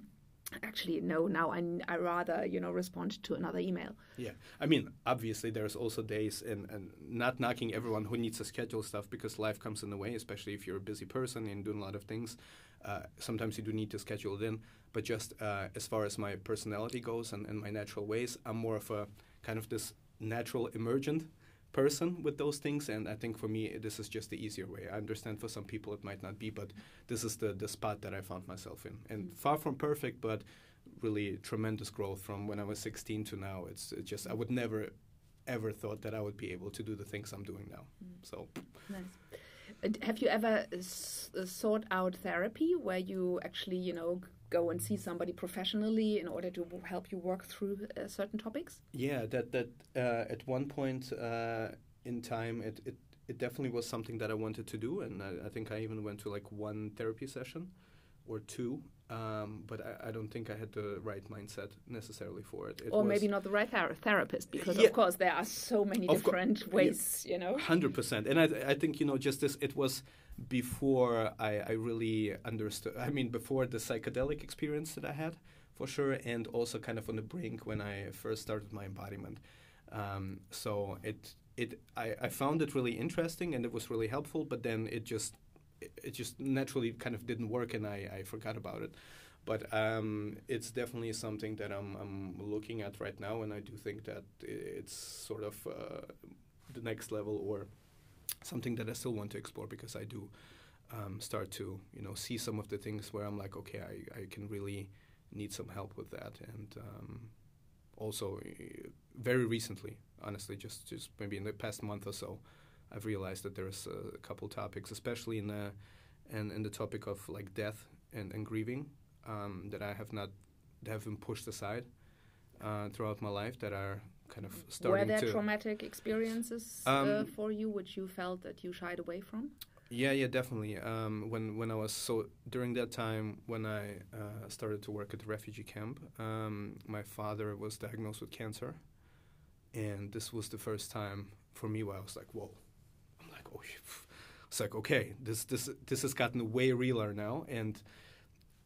actually no now I, I rather you know respond to another email. Yeah. I mean obviously there's also days and, and not knocking everyone who needs to schedule stuff because life comes in the way especially if you're a busy person and doing a lot of things. Uh, sometimes you do need to schedule it in but just uh, as far as my personality goes and, and my natural ways i'm more of a kind of this natural emergent person with those things and i think for me this is just the easier way. I understand for some people it might not be but this is the, the spot that i found myself in. And far from perfect but really tremendous growth from when i was 16 to now. It's, it's just i would never ever thought that i would be able to do the things i'm doing now. Mm. so. Nice. Have you ever sought out therapy where you actually you know go and see somebody professionally in order to help you work through uh, certain topics? Yeah, that that uh, at one point uh, in time, it, it it definitely was something that I wanted to do, and I, I think I even went to like one therapy session or two. Um, but I, I, don't think I had the right mindset necessarily for it. it or maybe not the right ther therapist, because yeah, of course there are so many different ways, yeah, you know. Hundred percent, and I, I think you know just this. It was before I, I really understood. I mean, before the psychedelic experience that I had, for sure, and also kind of on the brink when I first started my embodiment. Um, so it it I, I found it really interesting and it was really helpful, but then it just it, it just naturally kind of didn't work and I, I forgot about it. But um, it's definitely something that I'm, I'm looking at right now, and I do think that it's sort of uh, the next level or something that I still want to explore because I do um, start to you know see some of the things where I'm like okay I, I can really need some help with that. And um, also uh, very recently honestly just just maybe in the past month or so I've realized that there's a couple topics especially in the and in the topic of like death and, and grieving um, that I have not that have been pushed aside uh, throughout my life that are kind of starting Were there to traumatic experiences uh, Um, for you which you felt that you shied away from? Yeah, yeah, definitely. Um, when when I was so during that time when I uh, started to work at the refugee camp, um, my father was diagnosed with cancer, and this was the first time for me where I was like, "Whoa!" I'm like, "Oh," it's like, "Okay, this this this has gotten way realer now." And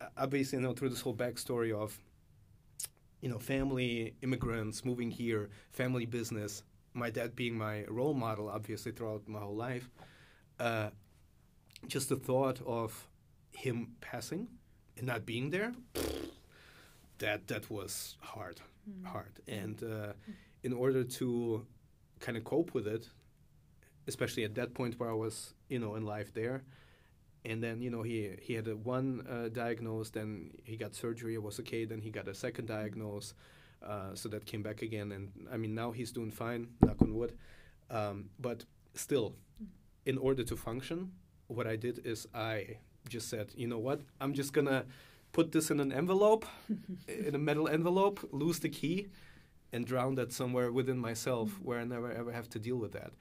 uh, obviously, you know, through this whole backstory of, you know, family, immigrants moving here, family business, my dad being my role model, obviously throughout my whole life. Uh, just the thought of him passing and not being there that that was hard hard and uh, in order to kind of cope with it especially at that point where i was you know in life there and then you know he he had a one uh, diagnosed then he got surgery it was okay then he got a second diagnose uh, so that came back again. And i mean now he's doing fine knock on wood. Um, but still in order to function what I did is I just said, you know what, I'm just gonna put this in an envelope, in a metal envelope, lose the key, and drown that somewhere within myself where I never ever have to deal with that.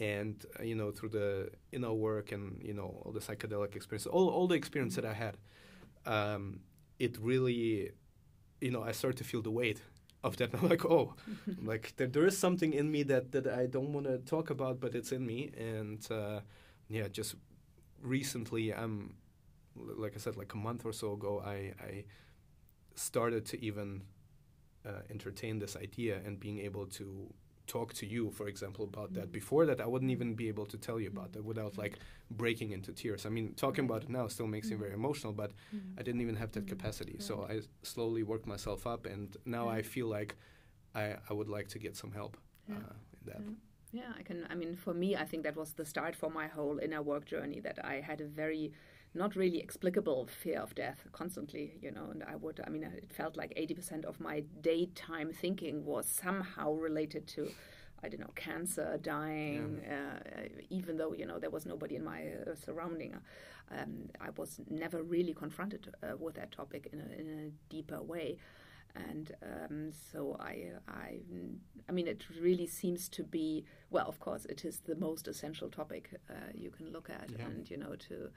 And uh, you know, through the inner work and you know all the psychedelic experience, all all the experience that I had, um, it really, you know, I started to feel the weight of that. I'm like, oh, like there, there is something in me that that I don't want to talk about, but it's in me, and uh, yeah, just recently i'm like i said like a month or so ago i, I started to even uh, entertain this idea and being able to talk to you for example about that. Before that i wouldn't even be able to tell you about that without like breaking into tears. I mean talking about it now still makes me very emotional but i didn't even have that capacity. So i slowly worked myself up and now i feel like i, I would like to get some help uh, in that. Yeah, I can. I mean, for me, I think that was the start for my whole inner work journey. That I had a very, not really explicable fear of death constantly, you know. And I would, I mean, it felt like eighty percent of my daytime thinking was somehow related to, I don't know, cancer, dying. Uh, even though you know there was nobody in my uh, surrounding, um, I was never really confronted uh, with that topic in a, in a deeper way and um, so I, I, I mean, it really seems to be well. Of course, it is the most essential topic uh, you can look at, Yeah. and you know to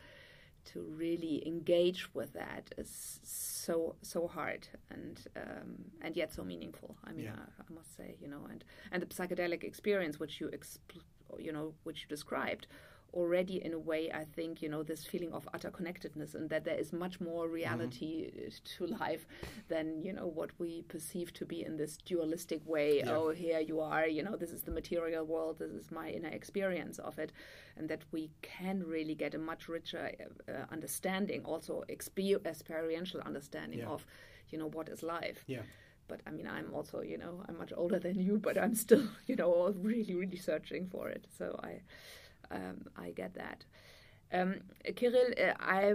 to really engage with that is so so hard and um, and yet so meaningful. I mean, Yeah. I, I must say, you know, and and the psychedelic experience which you expl- you know which you described already in a way i think you know this feeling of utter connectedness and that there is much more mm-hmm. reality uh, to life than you know what we perceive to be in this dualistic way Yeah. oh here you are you know this is the material world this is my inner experience of it and that we can really get a much richer uh, uh understanding also exper- experiential understanding Yeah. of you know what is life yeah but I mean, I'm also, you know, I'm much older than you, but I'm still, you know, really, really searching for it. So I, um, I get that. Um, Kirill, uh, I,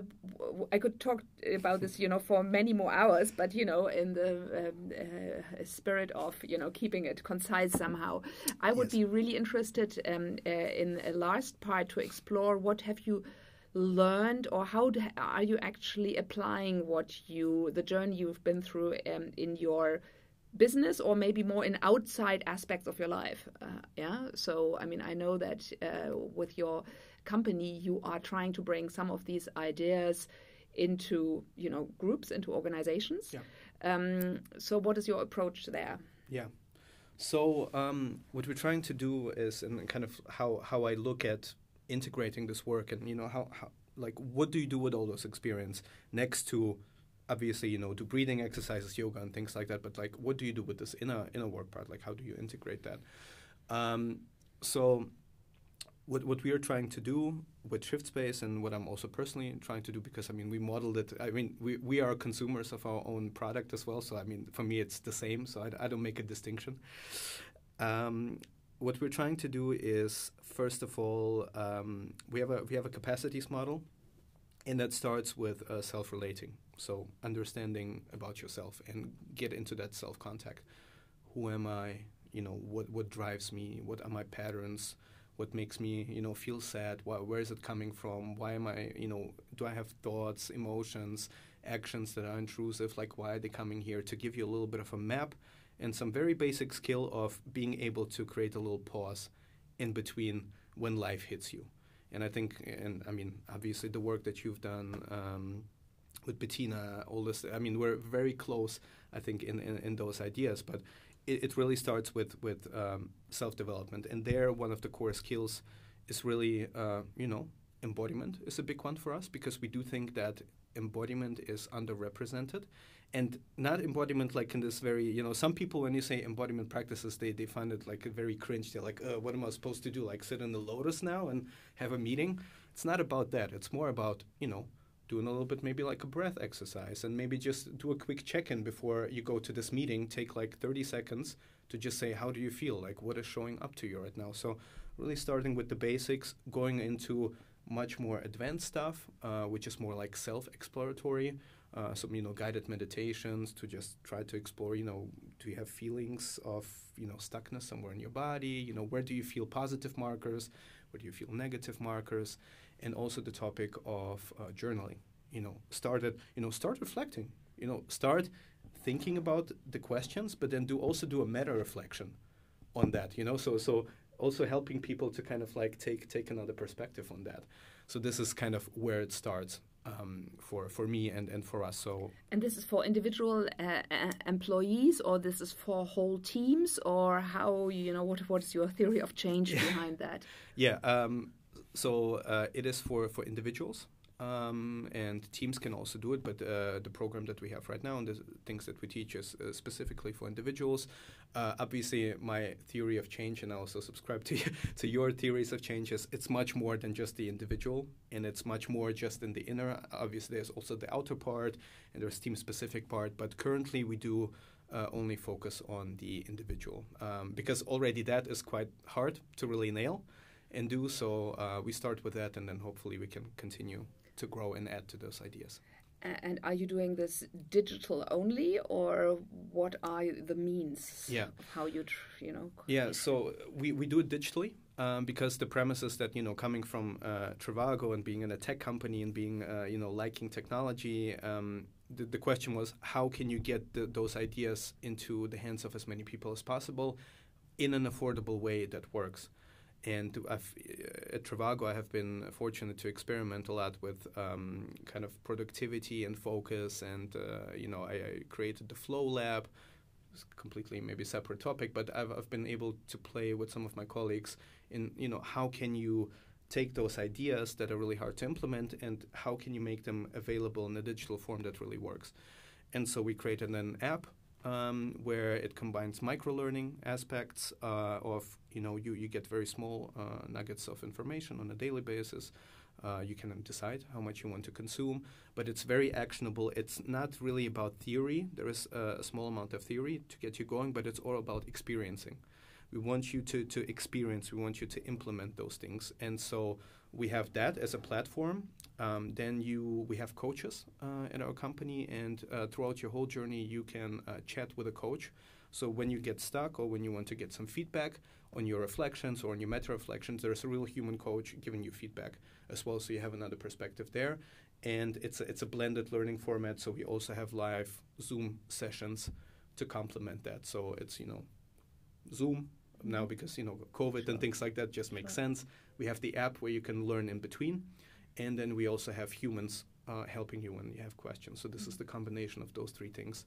I could talk about this, you know, for many more hours, but you know, in the um, uh, spirit of you know keeping it concise somehow, I would Yes. be really interested um, uh, in a last part to explore what have you learned or how d- are you actually applying what you the journey you've been through um, in your business or maybe more in outside aspects of your life uh, yeah so i mean i know that uh, with your company you are trying to bring some of these ideas into you know groups into organizations Yeah. um, so what is your approach there Yeah. So um, what we're trying to do is, and kind of how how I look at integrating this work, and you know how, how like what do you do with all those experience next to obviously you know do breathing exercises, yoga, and things like that. But like, what do you do with this inner inner work part? Like, how do you integrate that? Um, so what what we are trying to do with Shift Space and what I'm also personally trying to do because I mean we modeled it. I mean we we are consumers of our own product as well. So I mean for me it's the same. So I, I don't make a distinction. Um, what we're trying to do is first of all um, we have a we have a capacities model, and that starts with uh, self-relating. So understanding about yourself and get into that self-contact. Who am I? You know what what drives me? What are my patterns? What makes me you know feel sad? Why, where is it coming from? Why am I you know do I have thoughts, emotions, actions that are intrusive? Like why are they coming here? To give you a little bit of a map and some very basic skill of being able to create a little pause in between when life hits you. And I think, and I mean, obviously, the work that you've done um, with Bettina, all this, I mean, we're very close, I think, in, in, in those ideas. But it, it, really starts with, with um, self development. And there, one of the core skills is really, uh, you know, embodiment is a big one for us because we do think that embodiment is underrepresented and not embodiment like in this very you know some people when you say embodiment practices they, they find it like very cringe they're like uh, what am i supposed to do like sit in the lotus now and have a meeting it's not about that it's more about you know doing a little bit maybe like a breath exercise and maybe just do a quick check-in before you go to this meeting. Take like 30 seconds to just say how do you feel? Like what is showing up to you right now? So really starting with the basics going into much more advanced stuff uh, which is more like self-exploratory uh, some you know guided meditations to just try to explore you know do you have feelings of you know stuckness somewhere in your body? You know where do you feel positive markers? Where do you feel negative markers and also the topic of uh, journaling you know started you know start reflecting you know start thinking about the questions but then do also do a meta reflection on that you know so so also helping people to kind of like take take another perspective on that so this is kind of where it starts um, for for me and and for us. So and this is for individual uh, uh, employees, or this is for whole teams, or how you know what what is your theory of change behind that? Yeah. Um, so uh, it is for for individuals. Um, and teams can also do it, but uh, the program that we have right now and the things that we teach is uh, specifically for individuals. Uh, obviously, my theory of change, and I also subscribe to to your theories of changes. It's much more than just the individual, and it's much more just in the inner. Obviously, there's also the outer part, and there's team-specific part. But currently, we do uh, only focus on the individual um, because already that is quite hard to really nail and do. So uh, we start with that, and then hopefully we can continue to grow and add to those ideas. And are you doing this digital only, or what are the means? Yeah. Of how you, you know? Yeah. So we, we do it digitally um, because the premise is that you know coming from uh, Trivago and being in a tech company and being uh, you know liking technology, um, the, the question was how can you get the, those ideas into the hands of as many people as possible in an affordable way that works. And I've, uh, at Trivago, I have been fortunate to experiment a lot with um, kind of productivity and focus. And, uh, you know, I, I, created the Flow Lab, it's completely maybe separate topic, but I've, I've been able to play with some of my colleagues in, you know, how can you take those ideas that are really hard to implement and how can you make them available in a digital form that really works. And so we created an app um, where it combines micro learning aspects uh, of you know you, you get very small uh, nuggets of information on a daily basis. Uh, you can decide how much you want to consume, but it's very actionable. It's not really about theory. There is a, a small amount of theory to get you going, but it's all about experiencing. We want you to, to experience, we want you to implement those things. And so we have that as a platform. Um, then you, we have coaches uh, in our company, and uh, throughout your whole journey, you can uh, chat with a coach. So when you get stuck or when you want to get some feedback on your reflections or on your meta reflections, there's a real human coach giving you feedback as well, so you have another perspective there. And it's a, it's a blended learning format, so we also have live Zoom sessions to complement that. So it's you know Zoom now because you know COVID and things like that just make sense. We have the app where you can learn in between, and then we also have humans uh, helping you when you have questions. So this mm-hmm. is the combination of those three things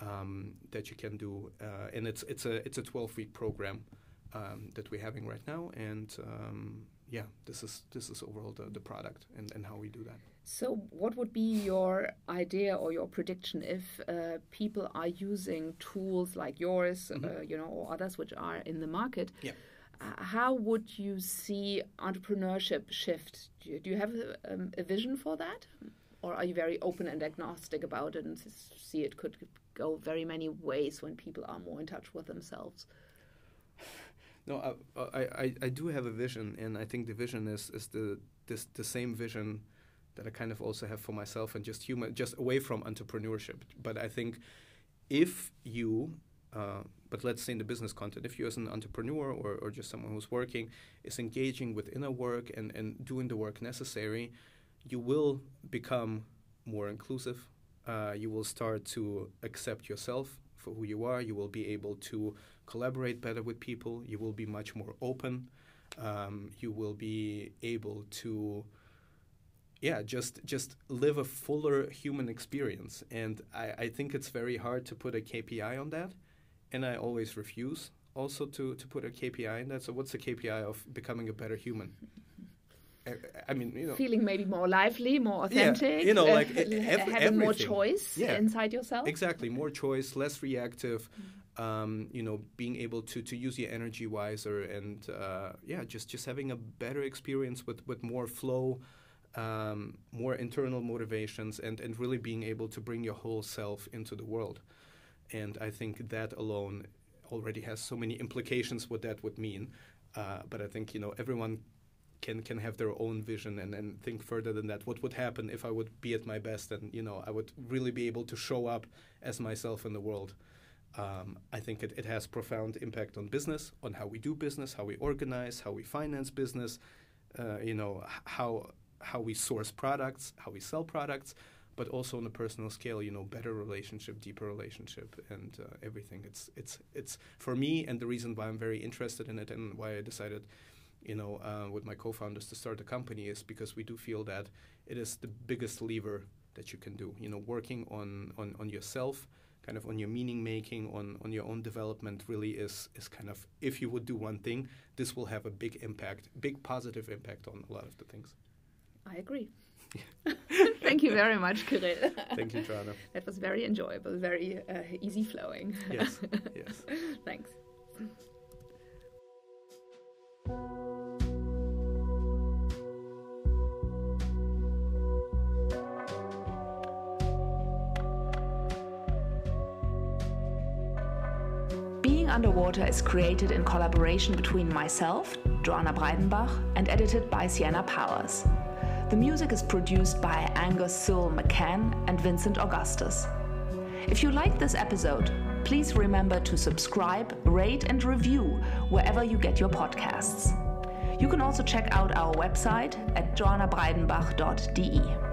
um, that you can do, uh, and it's it's a it's a 12 week program um, that we're having right now, and um, yeah, this is this is overall the, the product and, and how we do that. So, what would be your idea or your prediction if uh, people are using tools like yours, mm -hmm. uh, mm-hmm. you know, or others which are in the market? Yeah. How would you see entrepreneurship shift? Do you, do you have a, um, a, vision for that, or are you very open and agnostic about it and see it could go very many ways when people are more in touch with themselves? No, I, I, I, I do have a vision, and I think the vision is, is the this the same vision that I kind of also have for myself and just human, just away from entrepreneurship. But I think if you, uh, but let's say in the business content, if you as an entrepreneur or, or just someone who's working is engaging with inner work and, and doing the work necessary, you will become more inclusive. Uh, you will start to accept yourself for who you are. You will be able to collaborate better with people. You will be much more open. Um, you will be able to yeah just just live a fuller human experience and I, I think it's very hard to put a kpi on that and i always refuse also to, to put a kpi in that so what's the kpi of becoming a better human I, mean, you know, feeling maybe more lively, more authentic. Yeah, you know, like uh, ev- having everything. more choice Yeah. inside yourself. Exactly, more choice, less reactive. Um, you know, being able to, to use your energy wiser, and uh, yeah, just just having a better experience with, with more flow, um, more internal motivations, and and really being able to bring your whole self into the world. And I think that alone already has so many implications what that would mean. Uh, but I think you know everyone can can have their own vision and, and think further than that. What would happen if I would be at my best and you know I would really be able to show up as myself in the world? Um, I think it, it has profound impact on business, on how we do business, how we organize, how we finance business, uh, you know, how how we source products, how we sell products, but also on a personal scale, you know, better relationship, deeper relationship, and uh, everything. It's it's it's for me, and the reason why I'm very interested in it, and why I decided, you know, uh, with my co-founders to start the company is because we do feel that it is the biggest lever that you can do. You know, working on on, on yourself, kind of on your meaning making, on on your own development, really is is kind of if you would do one thing, this will have a big impact, big positive impact on a lot of the things. I agree. Thank you very much, Kirill. Thank you, Joana. that was very enjoyable, very uh, easy flowing. Yes, yes. Thanks. Being Underwater is created in collaboration between myself, Joana Breidenbach, and edited by Sienna Powers. The music is produced by Angus Sewell McCann and Vincent Augustus. If you like this episode, please remember to subscribe, rate, and review wherever you get your podcasts. You can also check out our website at joanabreidenbach.de.